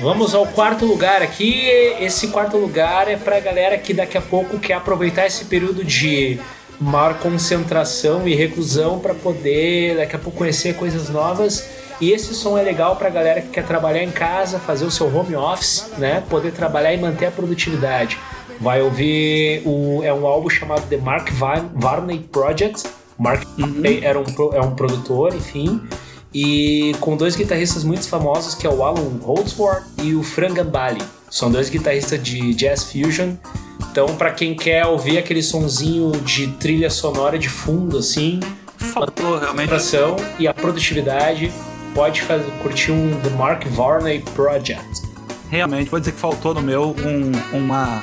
Vamos ao quarto lugar aqui. Esse quarto lugar é pra galera que daqui a pouco quer aproveitar esse período de maior concentração e reclusão para poder daqui a pouco conhecer coisas novas. E esse som é legal pra galera que quer trabalhar em casa, fazer o seu home office, né? Poder trabalhar e manter a produtividade. Vai ouvir o, é um álbum chamado The Mark Var- Varney Project. Mark Varney era um, é um produtor, enfim. E com dois guitarristas muito famosos, que é o Alan Holdsworth e o Fran Gambale. São dois guitarristas de jazz fusion. Então, pra quem quer ouvir aquele sonzinho de trilha sonora de fundo, assim, Faltou realmente. concentração e a produtividade, pode fazer, curtir um The Mark Varney Project. Realmente, vou dizer que faltou no meu um- uma,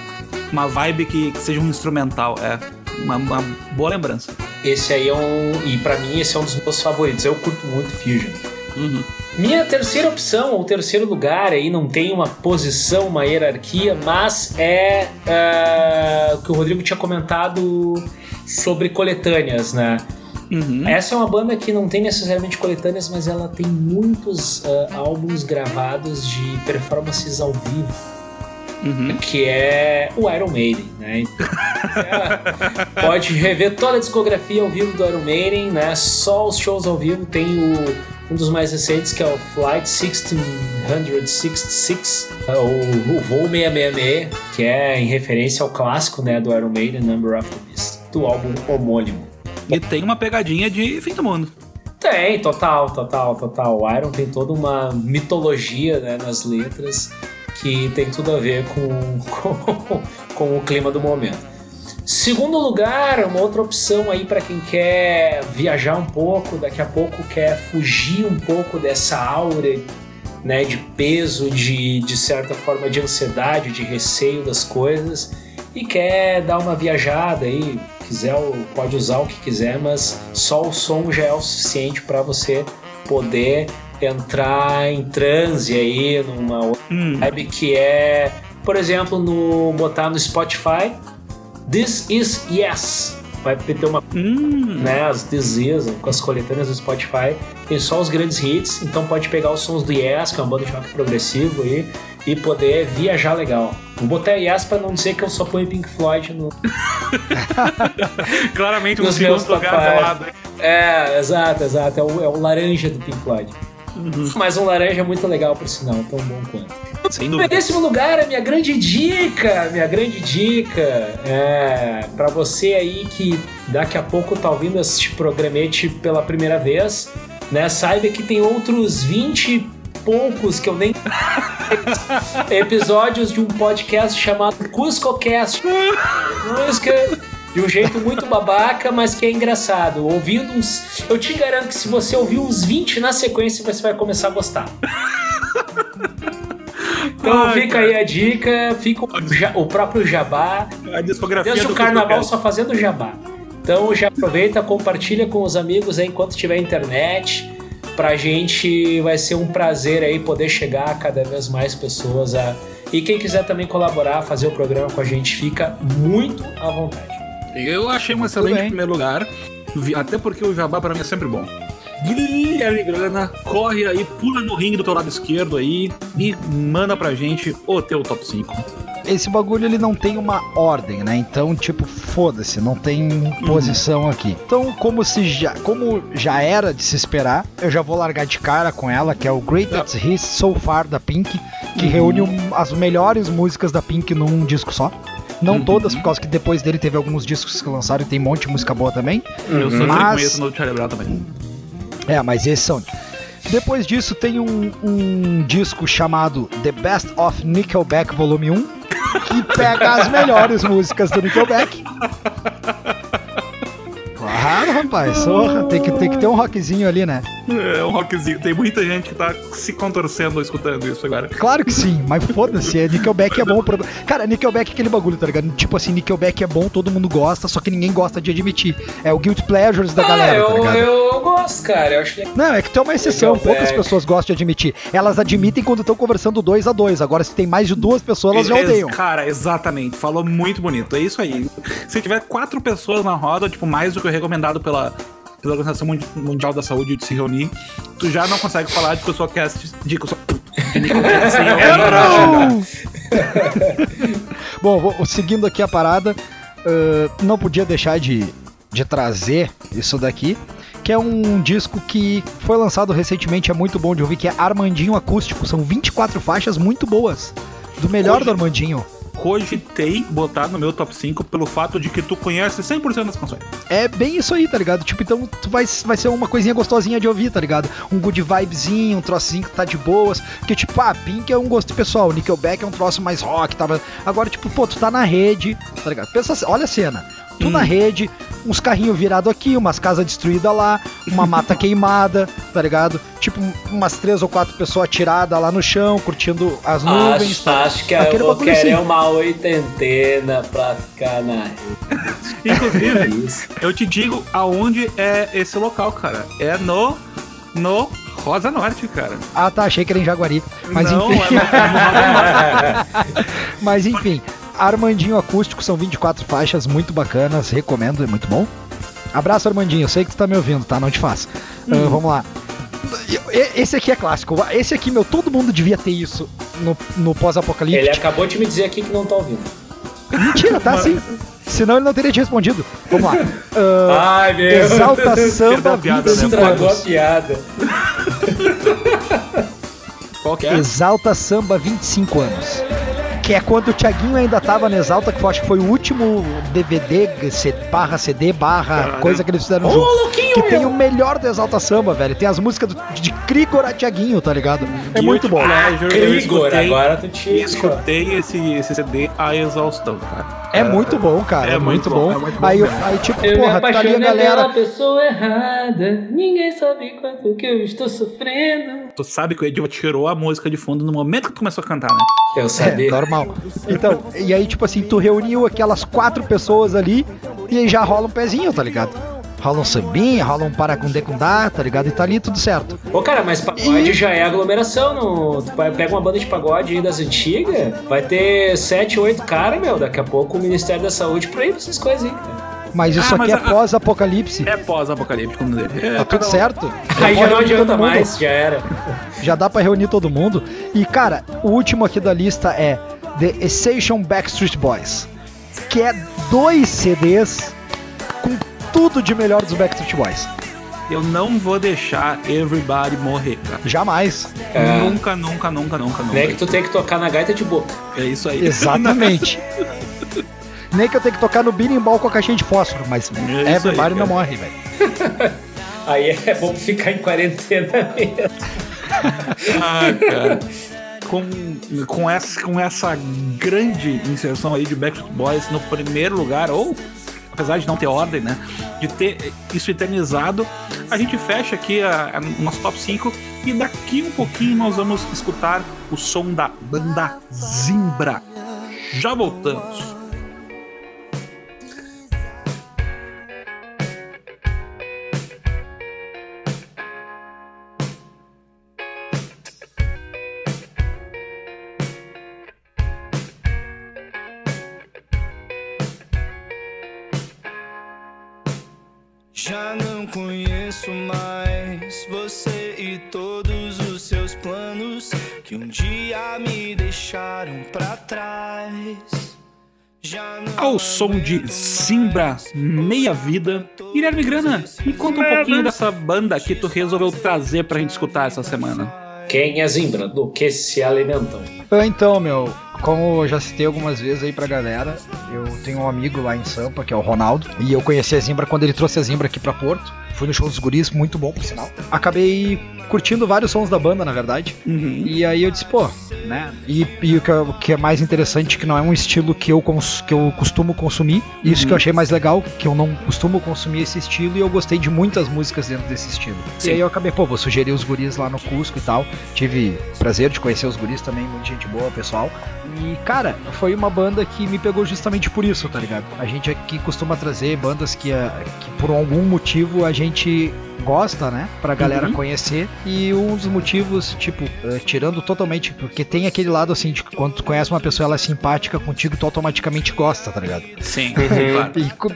uma vibe que, que seja um instrumental. É uma, uma boa lembrança. Esse aí é um. E pra mim, esse é um dos meus favoritos. Eu curto muito Fusion. Uhum. Minha terceira opção, ou terceiro lugar, aí não tem uma posição, uma hierarquia, mas é ah, o que o Rodrigo tinha comentado sobre coletâneas, né? Uhum. Essa é uma banda que não tem necessariamente coletâneas, mas ela tem muitos ah, álbuns gravados de performances ao vivo, Uhum. que é o Iron Maiden, né? É, *laughs* pode rever toda a discografia ao vivo do Iron Maiden, né? Só os shows ao vivo tem o, um dos mais recentes que é o Flight 1666, é, o, o voo 666, que é em referência ao clássico, né, do Iron Maiden, Number of the Beast, do álbum homônimo. E tem uma pegadinha de fim do mundo. Tem, total, total, total. O Iron tem toda uma mitologia né, nas letras que tem tudo a ver com, *laughs* com, com o clima do momento. Segundo lugar, uma outra opção aí para quem quer viajar um pouco, daqui a pouco quer fugir um pouco dessa aura né, de peso, de, de certa forma de ansiedade, de receio das coisas e quer dar uma viajada aí, quiser pode usar o que quiser, mas só o som já é o suficiente para você poder entrar em transe aí numa Hum. vibe que é, por exemplo, no botar no Spotify, This is Yes. Vai ter uma Hum. né, as This Is, com as coletâneas do Spotify, tem só os grandes hits, então pode pegar os sons do Yes, que é uma banda de rock progressivo aí, e poder viajar legal. Vou botar Yes pra não dizer que eu só ponho Pink Floyd no. *laughs* Claramente um segundo lugar falado. É, exato, exato. É o, é o laranja do Pink Floyd. Mas um laranja muito legal, por sinal, tão bom quanto. Sem Em dúvida. décimo lugar, a minha grande dica, minha grande dica é para você aí que daqui a pouco tá ouvindo este programete pela primeira vez, né? Saiba que tem outros 20 poucos que eu nem. *laughs* episódios de um podcast chamado CuscoCast. Música de um jeito muito babaca, mas que é engraçado. Ouvindo uns. Eu te garanto que se você ouvir uns 20 na sequência, você vai começar a gostar. *laughs* Então Ai, fica aí a dica, fica o, ja- o próprio jabá. A discografia Desde do o carnaval só fazendo jabá. Então já aproveita, compartilha com os amigos aí enquanto tiver internet. Pra gente vai ser um prazer aí poder chegar a cada vez mais pessoas. A... E quem quiser também colaborar, fazer o programa com a gente, fica muito à vontade. Eu achei um excelente primeiro lugar. Até porque o jabá pra mim é sempre bom. Guilherme Grana, corre aí, pula no ringue do teu lado esquerdo aí e manda pra gente o teu top 5. Esse bagulho ele não tem uma ordem, né? Então, tipo, foda-se, não tem posição aqui. Então, como se já, como já era de se esperar, eu já vou largar de cara com ela, que é o Greatest Hits So Far da Pink, que reúne um- as melhores músicas da Pink num disco só. Não todas, por causa que depois dele teve alguns discos que lançaram e tem um monte de música boa também. Eu sofri Mas- no também. É, mas esses são. Depois disso tem um, um disco chamado The Best of Nickelback Volume 1, que pega as melhores *laughs* músicas do Nickelback. Claro, rapaz, tem que, tem que ter um rockzinho ali, né? É um rockzinho. Tem muita gente que tá se contorcendo escutando isso agora. Claro que sim, mas foda-se, é, Nickelback é bom. Pro... Cara, Nickelback é aquele bagulho, tá ligado? Tipo assim, Nickelback é bom, todo mundo gosta, só que ninguém gosta de admitir. É o Guilt Pleasures da galera, eu, tá ligado? eu gosto, cara. Eu acho que Não, é que tu é uma exceção, Nickelback. poucas pessoas gostam de admitir. Elas admitem quando estão conversando dois a dois. Agora, se tem mais de duas pessoas, elas já odeiam. Cara, exatamente. Falou muito bonito. É isso aí. Se tiver quatro pessoas na roda, tipo, mais do que o recomendado pela, pela Organização Mundi- Mundial da Saúde de se reunir, tu já não consegue falar de que *laughs* eu sou cast. De que eu sou. Bom, vou, seguindo aqui a parada, ah, não podia deixar de, de trazer isso daqui, que é um disco que foi lançado recentemente, é muito bom de ouvir, que é Armandinho Acústico. São 24 faixas muito boas. Do melhor Hoje- do Armandinho. Cogitei botar no meu top 5 pelo fato de que tu conhece 100% das canções. É bem isso aí, tá ligado? Tipo, então tu vai, vai ser uma coisinha gostosinha de ouvir, tá ligado? Um good vibezinho, um trocinho que tá de boas. Porque, tipo, ah, Pink é um gosto pessoal, Nickelback é um troço mais rock, tava. Agora, tipo, pô, tu tá na rede, tá ligado? Pensa olha a cena. Tu na rede, uns carrinhos virados aqui, umas casas destruídas lá, uma mata *laughs* queimada, tá ligado? Tipo, umas três ou quatro pessoas atiradas lá no chão, curtindo as nuvens. acho, tá? acho que eu Aquele vou bagulho querer assim. uma oitentena pra ficar na rede. *laughs* Inclusive, Isso. eu te digo aonde é esse local, cara. É no. No Rosa Norte, cara. Ah, tá, achei que era em Jaguari. Mas não, enfim. é é Norte. *laughs* Mas enfim, Armandinho Acústico são 24 faixas muito bacanas, recomendo, é muito bom. Abraço, Armandinho, eu sei que tu tá me ouvindo, tá? Não te faço. Ah, vamos lá. Esse aqui é clássico. Esse aqui, meu, todo mundo devia ter isso no, no Ele pós-apocalipse. acabou de me dizer aqui que não tá ouvindo. Mentira, tá *laughs* sim. Senão ele não teria te respondido. Vamos lá. Ah, Ai, meu Exalta Deus. Samba piada, né? 25 Estragou a anos. piada. Qual que é? Exalta Samba 25 anos. Que é quando o Thiaguinho ainda tava no Exalta, que eu acho que foi o último DVD, barra CD, barra Caralho. coisa que eles fizeram Ô, junto. Que tem o melhor do Exalta Samba, velho. Tem as músicas do, de Krigor a Thiaguinho, tá ligado? É muito bom. Eu Krigor, escutei- agora tu te... Escutei esse, esse CD a exaustão, cara. É muito bom, cara. É, é muito muito bom. bom, é muito bom aí, aí, tipo, Eu porra, tá ali a galera. pela pessoa errada. Ninguém sabe quanto que eu estou sofrendo. Tu sabe que o Ediva tirou a música de fundo no momento que tu começou a cantar, né? Eu É, sabia. normal. Então, e aí, tipo assim, tu reuniu aquelas quatro pessoas ali e aí já rola um pezinho, tá ligado? Rola um sambinha, rola um paracundecundá, tá ligado? E tá ali tudo certo. Ô, cara, mas pagode já é aglomeração. No... Tu pega uma banda de pagode aí das antigas, vai ter sete, oito caras, meu. Daqui a pouco o Ministério da Saúde proíbe essas coisas aí. cara. Mas isso Ah, aqui mas é pós-apocalipse. É pós-apocalíptico no dele. É, Tá tudo um- certo. Aí já não reunir adianta todo mundo. mais, já era. *laughs* Já dá pra reunir todo mundo. E, cara, o último aqui da lista é The Essential Backstreet Boys. Que é dois CDs com tudo de melhor dos Backstreet Boys. Eu não vou deixar Everybody morrer, cara. Jamais. É. Nunca, nunca, nunca, nunca, nunca. Nem que tu tem que tocar na gaita de boca. É isso aí. Exatamente. *laughs* Nem que eu tenho que tocar no berimbau com a caixinha de fósforo, mas É isso aí, Everybody não morre, velho. *laughs* Aí é bom ficar em quarentena mesmo. Ah, cara. Com, com, essa, com essa grande inserção aí de Backstreet Boys no primeiro lugar, ou apesar de não ter ordem, né? De ter isso eternizado, a gente fecha aqui a, a, nosso top 5 e daqui um pouquinho nós vamos escutar o som da banda Zimbra. Já voltamos. Ao som de Zimbra Meia Vida. Guilherme Grana, me conta um pouquinho dessa banda que tu resolveu trazer pra gente escutar essa semana. Quem é Zimbra? Do que se alimentam? Ah, Então, meu, como eu já citei algumas vezes aí pra galera, eu tenho um amigo lá em Sampa, que é o Ronaldo, e eu conheci a Zimbra quando ele trouxe a Zimbra aqui pra Porto. Fui no show dos guris, muito bom, por sinal. Acabei curtindo vários sons da banda, na verdade. Uhum. E aí eu disse, pô, né? E, e o, que, é- o que é mais interessante que não é um estilo que eu, cons- que eu costumo consumir. Isso que eu achei mais legal, que eu não costumo consumir esse estilo e eu gostei de muitas músicas dentro desse estilo. Sim. E aí eu acabei, pô, vou sugerir os guris lá no Cusco e tal. Tive prazer de conhecer os guris também, muita gente boa, pessoal. E, cara, foi uma banda que me pegou justamente por isso, tá ligado? A gente aqui costuma trazer bandas que, ah, que por algum motivo a gente gosta, né? Pra galera Uhum. conhecer. E um dos motivos, tipo, eh, tirando totalmente, porque tem aquele lado assim de que quando tu conhece uma pessoa, ela é simpática contigo, tu automaticamente gosta, tá ligado? Sim, *laughs* claro.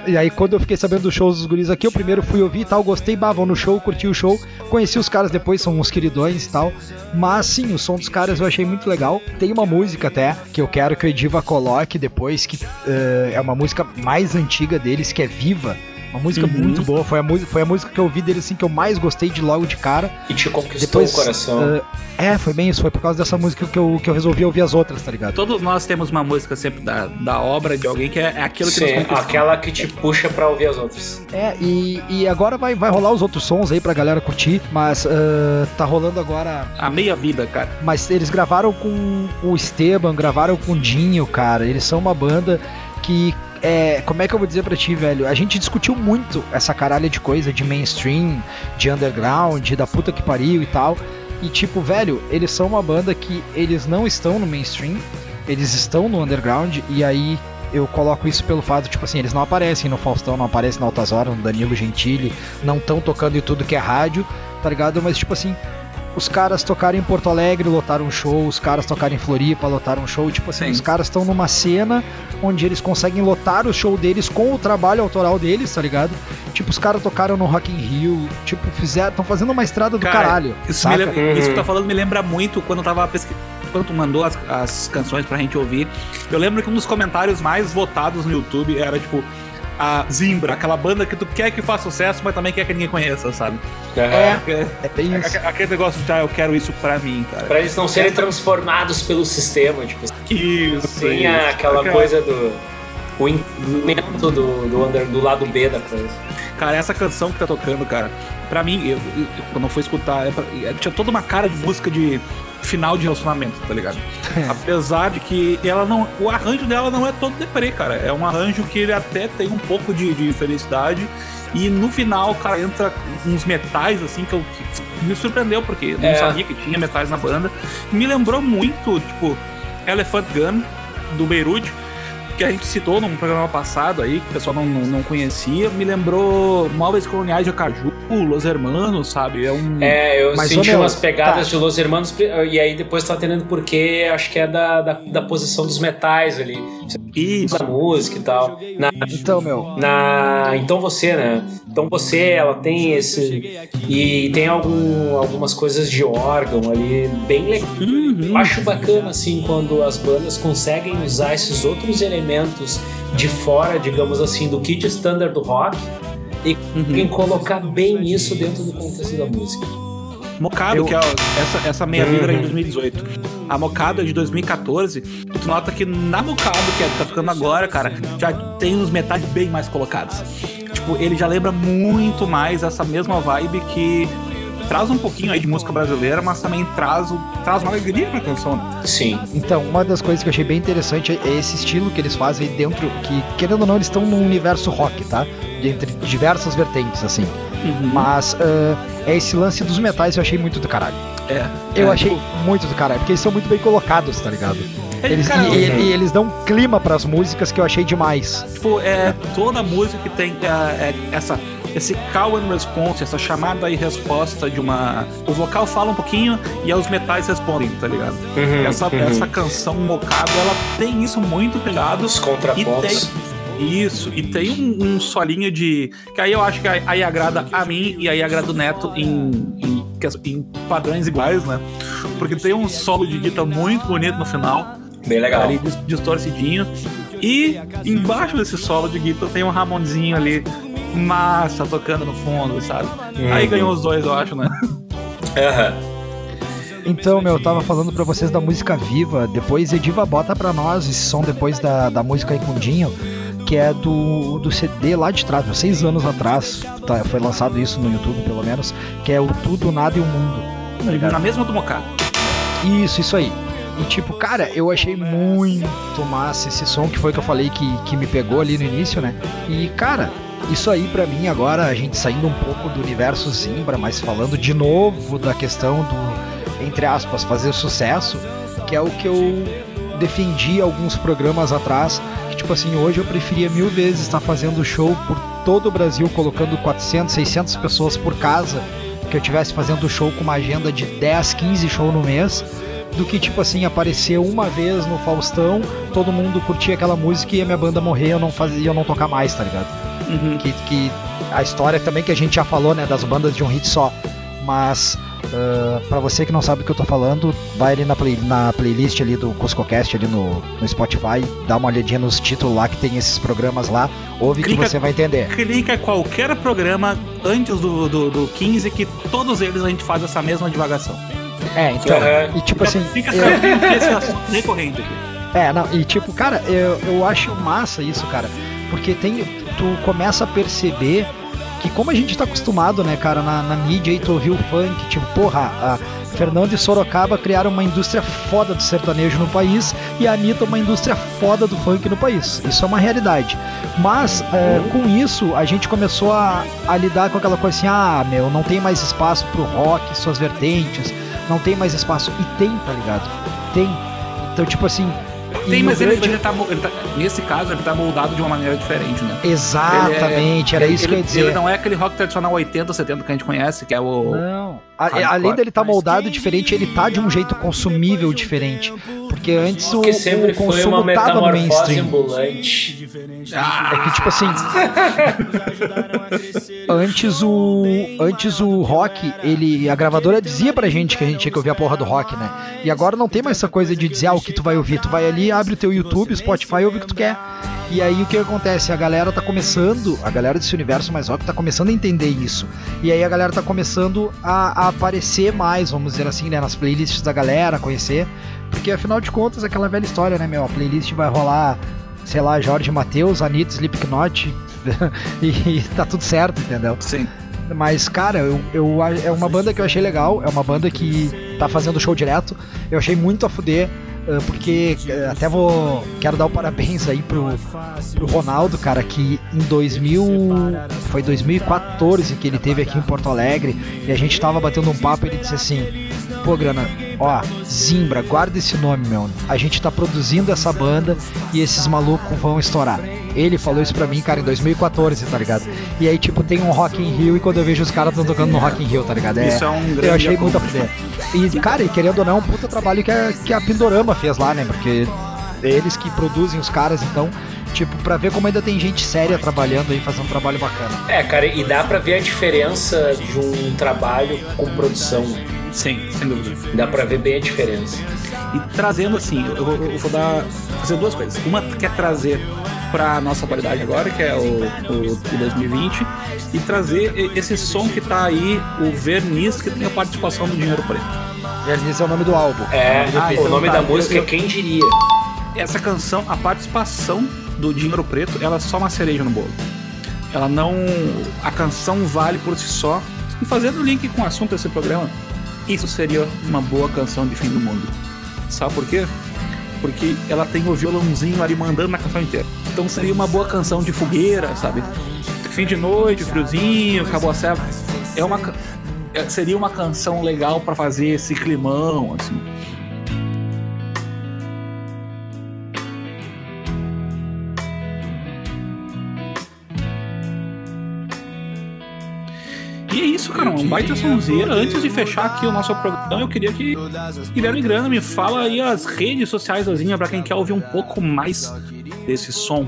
E, e aí quando eu fiquei sabendo dos shows dos guris aqui, eu primeiro fui ouvir e tal, gostei, bah, vão no show, curti o show, conheci os caras depois, são uns queridões e tal. Mas sim, o som dos caras eu achei muito legal. Tem uma música até que eu quero que o Ediva coloque depois, que eh, é uma música mais antiga deles, que é Viva. Uma música Uhum. muito boa, foi a, música, foi a música que eu ouvi deles assim que eu mais gostei de logo de cara. E te conquistou Depois, o coração. eh, é, foi bem isso, foi por causa dessa música que eu, que eu resolvi ouvir as outras, tá ligado? Todos nós temos uma música sempre da, da obra de alguém que é, é aquilo que Sim, aquela que te puxa pra ouvir as outras. É, e, e agora vai, vai rolar os outros sons aí pra galera curtir, mas ah, tá rolando agora. A meia vida, cara. Mas eles gravaram com o Esteban, gravaram com o Dinho, cara. Eles são uma banda que. É, como é que eu vou dizer pra ti, velho? A gente discutiu muito essa caralha de coisa de mainstream, de underground, da puta que pariu e tal. E tipo, velho, eles são uma banda que eles não estão no mainstream, eles estão no underground, e aí eu coloco isso pelo fato, tipo assim, eles não aparecem no Faustão, não aparecem na Altas Horas, no Danilo Gentili, não estão tocando em tudo que é rádio, tá ligado? Mas tipo assim, os caras tocaram em Porto Alegre, lotaram um show, os caras tocaram em Floripa, lotaram um show, tipo assim, Sim. os caras estão numa cena onde eles conseguem lotar o show deles com o trabalho autoral deles, tá ligado? Tipo, os caras tocaram no Rock in Rio, tipo, fizeram, estão fazendo uma estrada do Cara, caralho, Isso, lembra- isso que tu tá falando me lembra muito quando eu tava pesquisando. Quando tu mandou as, as canções pra gente ouvir, eu lembro que um dos comentários mais votados no YouTube era tipo a Zimbra, aquela banda que tu quer que faça sucesso, mas também quer que ninguém conheça, sabe? É, É, é bem isso. aque- aquele negócio de ah, eu quero isso pra mim, cara. Pra eles não serem transformados pelo sistema, tipo, Isso. tem isso. aquela Aquela- coisa do. O intento do, do, under, do lado B da coisa. Cara, essa canção que tá tocando, cara, pra mim, eu, eu- quando eu fui escutar, é pra- é- tinha toda uma cara de música de final de relacionamento, tá ligado? *laughs* Apesar de que ela não. O arranjo dela não é todo deprê, cara. É um arranjo que ele até tem um pouco de, de felicidade. E no final, cara, entra uns metais, assim, que, eu, que me surpreendeu, porque não É. sabia que tinha metais na banda. Me lembrou muito, tipo, Elephant Gun, do Beirute, que a gente citou num programa passado aí, que o pessoal não, não, não conhecia. Me lembrou Móveis Coloniais de Acaju, Los Hermanos, sabe? É um. É, eu Mas, senti umas pegadas tá. de Los Hermanos, e aí depois tá entendendo porque acho que é da, da, da posição dos metais ali, Isso. da música e tal. Na, Então, meu, na então você né então você ela tem esse e tem algum, algumas coisas de órgão ali bem legal Uhum. eu acho bacana assim quando as bandas conseguem usar esses outros elementos de fora digamos assim do kit standard do rock e Uhum. colocar bem isso dentro do contexto da música Mocado, Eu- que é essa, essa meia vida era de Uhum. 2018. A Mocado é de 2014. E tu nota que na Mocado, que é- tá tocando agora, cara, já tem uns metais bem mais colocados. Tipo, ele já lembra muito mais essa mesma vibe que traz um pouquinho aí de música brasileira, mas também traz, traz uma alegria pra canção. né? Sim. Então, uma das coisas que eu achei bem interessante é esse estilo que eles fazem dentro, que querendo ou não, eles estão num universo rock, tá? Entre diversas vertentes, assim. Mas ah, é esse lance dos metais eu achei muito do caralho. É. Eu é, achei tipo, muito do caralho, porque eles são muito bem colocados, tá ligado? É, Eles, cara, e, e- e eles dão um clima pras músicas que eu achei demais. Tipo, é toda música que tem é, é, essa esse call and response, essa chamada e resposta de uma. O vocal fala um pouquinho e aí os metais respondem, tá ligado? essa, essa canção mocada, ela tem isso muito pegado. Os E contrapontos. tem. Isso, e tem um, um solinho de. Que aí eu acho que aí agrada a mim e aí agrada o Neto em, em, em padrões iguais, né? Porque tem um solo de guitarra muito bonito no final Bem legal. ali dis- distorcidinho. E embaixo desse solo de guitarra tem um Ramonzinho ali, massa, tocando no fundo, sabe? Aí ganhou os dois, eu acho, né? Aham. Então, meu, eu tava falando pra vocês da música viva. Depois, Ediva bota pra nós esse som depois da, da música Icundinho, que é do, do CD lá de trás, meu, seis anos atrás. tá, foi lançado isso no YouTube, pelo menos. Que é o Tudo, Nada e o Mundo. Tá? Na mesma do Mocado. Isso, isso aí. E tipo, cara, eu achei muito massa esse som que foi que eu falei que, que me pegou ali no início, né? E cara, isso aí pra mim agora, a gente saindo um pouco do universo Zimbra, mas falando de novo da questão do, entre aspas, fazer sucesso, que é o que eu defendi alguns programas atrás, que tipo assim, hoje eu preferia mil vezes estar fazendo show por todo o Brasil, colocando 400, 600 pessoas por casa, que eu tivesse fazendo show com uma agenda de 10, 15 shows no mês, do que tipo assim aparecer uma vez no Faustão, todo mundo curtia aquela música e a minha banda morrer, eu não fazia, eu não tocar mais, tá ligado? Uhum. Que, que a história também que a gente já falou, né, das bandas de um hit só, mas ah, pra você que não sabe do que eu tô falando, vai ali na, play- na playlist ali do CuscoCast ali no, no Spotify, dá uma olhadinha nos títulos lá que tem esses programas lá, ouve Clica- que você vai entender. Clica qualquer programa antes do, do, do 15 que todos eles a gente faz essa mesma divagação. É, então, Aham. e tipo assim, Fica eu- sabendo que esse assunto recorrente aqui. É, não, e tipo, cara, eu, eu acho massa isso, cara. Porque tem. Tu começa a perceber que como a gente tá acostumado, né, cara, na, na mídia aí tu ouviu o funk, tipo, porra, a Fernando e Sorocaba criaram uma indústria foda do sertanejo no país e a Anitta uma indústria foda do funk no país. Isso é uma realidade. Mas é, com isso a gente começou a, a lidar com aquela coisa assim, ah, meu, não tem mais espaço pro rock, suas vertentes, não tem mais espaço. E tem, tá ligado? Tem. Então, tipo assim. Tem, mas ele, ele tá, ele tá- Nesse caso, ele tá moldado de uma maneira diferente, né? Exatamente, era Ele- isso que eu ia ele- dizer. Ele não é aquele rock tradicional 80, 70 que a gente conhece, que é o. Não. A- além dele estar moldado diferente, ele tá de um jeito consumível diferente. Porque antes o, sempre o foi consumo uma tava no mainstream. ambulante. É que tipo assim, *laughs* antes o antes o rock, ele a gravadora dizia pra gente que a gente tinha que ouvir a porra do rock, né? E agora não tem mais essa coisa de dizer ah, o que tu vai ouvir, tu vai ali, abre o teu YouTube, Spotify, ouve o que tu quer. E aí o que acontece? A galera tá começando, a galera desse universo mais rock tá começando a entender isso. E aí a galera tá começando a, a aparecer mais, vamos dizer assim, né, nas playlists da galera, conhecer, porque afinal de contas é aquela velha história, né, meu, a playlist vai rolar sei lá, Jorge Matheus, Anitta, Slipknot *laughs* e, e tá tudo certo, entendeu? Sim. Mas, cara, eu, eu, é uma banda que eu achei legal, é uma banda que tá fazendo show direto, eu achei muito a fuder, porque eh, até vou, quero dar o parabéns aí pro, pro Ronaldo, cara, que em 2000, foi 2014 que ele teve aqui em Porto Alegre, e a gente tava batendo um papo e ele disse assim, pô, Grana, ó, Zimbra, guarda esse nome, meu, a gente tá produzindo essa banda e esses malucos vão estourar. Ele falou isso pra mim, cara, em 2014, tá ligado? E aí, tipo, tem um Rock in Rio e quando eu vejo os caras tão tocando no Rock in Rio, tá ligado? Isso é um grande Eu achei muito a fuder. E, cara, e querendo ou não, é um puta trabalho que a, que a Pindorama fez lá, né? Porque eles que produzem os caras, então, tipo, pra ver como ainda tem gente séria trabalhando aí, fazendo um trabalho bacana. É, cara, e dá pra ver a diferença de um trabalho com produção. Sim, sem dúvida. Dá pra ver bem a diferença. E trazendo assim, eu, vou- eu vou dar fazer duas coisas. Uma que é trazer pra nossa qualidade agora, que é o, o, o 2020, e trazer esse som que tá aí, o verniz que tem a participação do Dinheiro Preto. Verniz é o nome do álbum. É, Ah, o então nome tá, da música eu- é Quem Diria. Essa canção, a participação do Dinheiro Preto, ela é só uma cereja no bolo. Ela não. A canção vale por si só, E fazendo link com o assunto desse programa, isso seria uma boa canção de fim do mundo. Sabe por quê? Porque ela tem o violãozinho ali mandando na canção inteira. Então seria uma boa canção de fogueira, sabe? Fim de noite, friozinho, acabou a serva. É uma, é- seria uma canção legal pra fazer esse climão, assim. E é isso, cara, um baita sonzeira. Antes de fechar aqui o nosso programa, eu queria que Guilherme Grana me fala aí as redes sociais da Zinha pra quem quer ouvir um pouco mais desse som.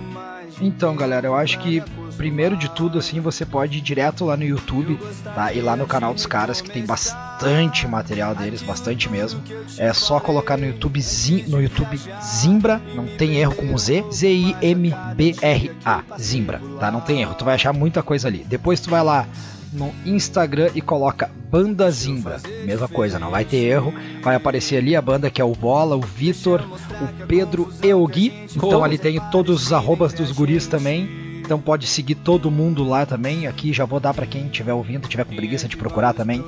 Então, galera, eu acho que primeiro de tudo, assim, você pode ir direto lá no YouTube, tá? E lá no canal dos caras que tem bastante material deles, bastante mesmo. É só colocar no YouTube Zim, no YouTube Zimbra, não tem erro com o Z, Z I M B R A, Zimbra, tá? Não tem erro, tu vai achar muita coisa ali. Depois tu vai lá no Instagram e coloca Banda Zimbra. Mesma coisa, não vai ter erro. Vai aparecer ali a banda que é o Bola, o Vitor, o Pedro e o Gui. Então ali tem todos os arrobas dos guris também. Então pode seguir todo mundo lá também. Aqui já vou dar pra quem estiver ouvindo, tiver com preguiça de procurar também.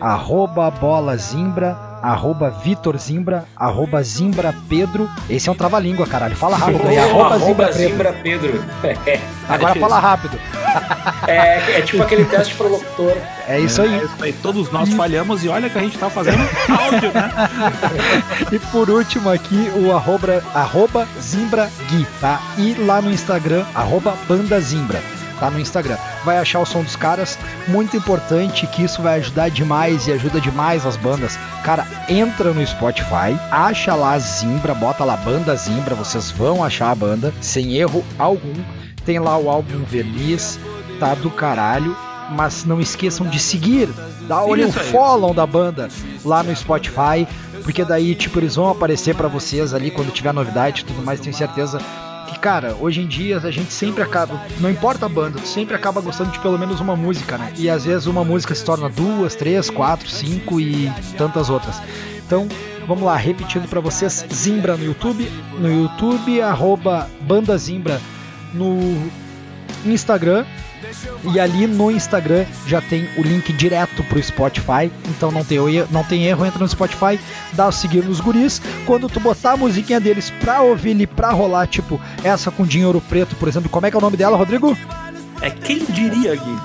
Arroba Bola Zimbra, arroba Vitor Zimbra, arroba Zimbra Pedro. Esse é um trava-língua, caralho. Fala rápido aí. Arroba arroba Zimbra Pedro. Zimbra Pedro. *laughs* Agora É fala rápido. É, é tipo aquele teste pro locutor. É isso É aí. isso aí. Todos nós falhamos e olha que a gente tá fazendo áudio, né? E por último aqui o arroba, arroba Zimbra Gui, tá? E lá no Instagram, arroba Banda Zimbra, tá no Instagram. Vai achar o som dos caras, muito importante que isso vai ajudar demais e ajuda demais as bandas. Cara, entra no Spotify, acha lá Zimbra, bota lá Banda Zimbra, vocês vão achar a banda, sem erro algum. Tem lá o álbum Verniz, tá do caralho. Mas não esqueçam de seguir, dá olha aí. follow da banda lá no Spotify, porque daí, tipo, eles vão aparecer pra vocês ali quando tiver novidade e tudo mais, tenho certeza que, cara, hoje em dia a gente sempre acaba, não importa a banda, tu sempre acaba gostando de pelo menos uma música, né? E às vezes uma música se torna duas, três, quatro, cinco e tantas outras. Então, vamos lá, repetindo pra vocês, Zimbra no YouTube, no YouTube, arroba Banda Zimbra no Instagram, e ali no Instagram já tem o link direto pro Spotify. Então não tem, erro- não tem erro, entra no Spotify, dá o seguir nos guris. Quando tu botar a musiquinha deles pra ouvir ali, pra rolar, tipo essa com dinheiro preto, por exemplo. Como é que é o nome dela, Rodrigo? É quem diria, Gui?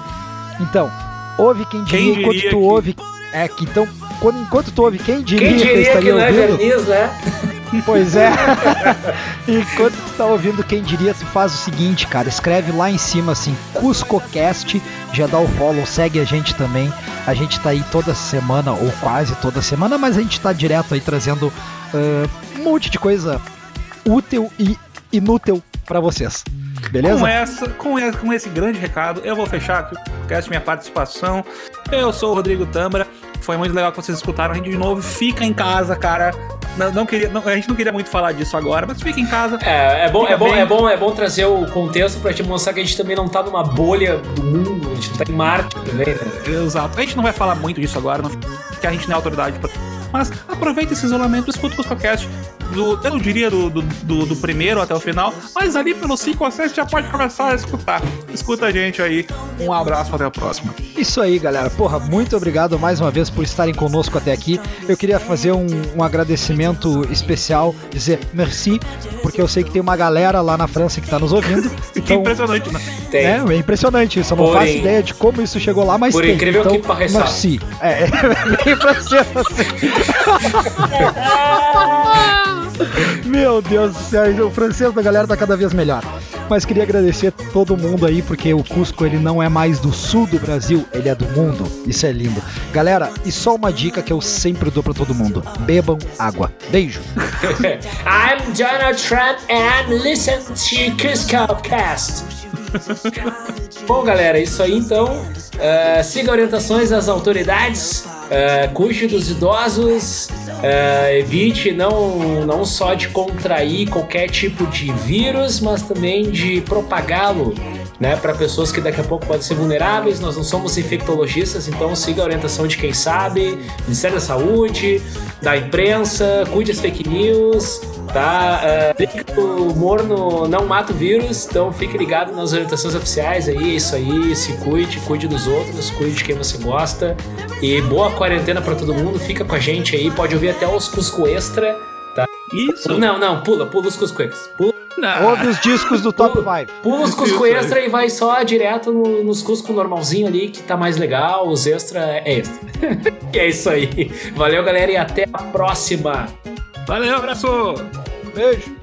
Então, ouve quem diria Quem enquanto diria tu que- ouve. É que então, quando, enquanto tu ouve, quem diria, Quem que diria que estaria não é verniz, né? *laughs* Pois é. *laughs* Enquanto tu tá ouvindo quem diria, tu faz o seguinte, cara. Escreve lá em cima assim, CuscoCast, já dá o follow, segue a gente também. A gente tá aí toda semana, ou quase toda semana, mas a gente tá direto aí trazendo ah, um monte de coisa útil e inútil pra vocês. Beleza? Com, essa, com, esse, com esse grande recado, eu vou fechar aqui o podcast, minha participação. Eu sou o Rodrigo Tâmara. Foi muito legal que vocês escutaram a gente de novo. Fica em casa, cara. Não, não queria, não- a gente não queria muito falar disso agora, mas fica em casa. É, é bom, é bom, bem. é bom, é bom trazer o contexto pra te mostrar que a gente também não tá numa bolha do mundo, a gente não tá em Marte também, né? Exato. A gente não vai falar muito disso agora, não, porque a gente não é autoridade pra. Mas aproveita esse isolamento, escuta o Cuscocast. Do, eu não diria do, do, do- do primeiro até o final, mas ali pelo 5 ou 6 já pode começar a escutar. Escuta a gente aí. Um abraço, até a próxima. Isso aí, galera. Porra, muito obrigado mais uma vez por estarem conosco até aqui. Eu queria fazer um, um agradecimento especial, dizer merci, porque eu sei que tem uma galera lá na França que tá nos ouvindo. *laughs* Que Então, impressionante, né? Tem. É, é impressionante isso. Eu não Porém- faço ideia de como isso chegou lá, mas por tem. incrível então, que pareça. Merci. É, *laughs* é bem francês assim. *laughs* Meu Deus do céu, o francês da galera tá cada vez melhor. Mas queria agradecer todo mundo aí, porque o Cusco ele não é mais do sul do Brasil, ele é do mundo. Isso é lindo. Galera, e só uma dica que eu sempre dou pra todo mundo: bebam água. Beijo. *laughs* I'm Donald Trump and listen to Cusco Cast. Bom, galera, isso aí então. Uh, siga orientações das autoridades, uh, cuide dos idosos, uh, evite não, não só de contrair qualquer tipo de vírus, mas também de propagá-lo né, para pessoas que daqui a pouco podem ser vulneráveis. Nós não somos infectologistas, então siga a orientação de quem sabe, Ministério da Saúde, da imprensa, cuide as fake news, tá? Uh, o morno não mata o vírus, então fique ligado nas orientações oficiais aí, é isso aí, se cuide, cuide dos outros, cuide de quem você gosta. E boa quarentena para todo mundo, fica com a gente aí, pode ouvir até os Cusco Extra? Isso. Não, não, pula, pula os Cusco Extra. Pula, Não. Ouve os discos do Top 5. pula os Cusco. Extra e vai só direto no- nos Cusco normalzinho ali, que tá mais legal, os extra é extra. *laughs* e é isso aí. Valeu, galera, e até a próxima! Valeu, abraço! Beijo.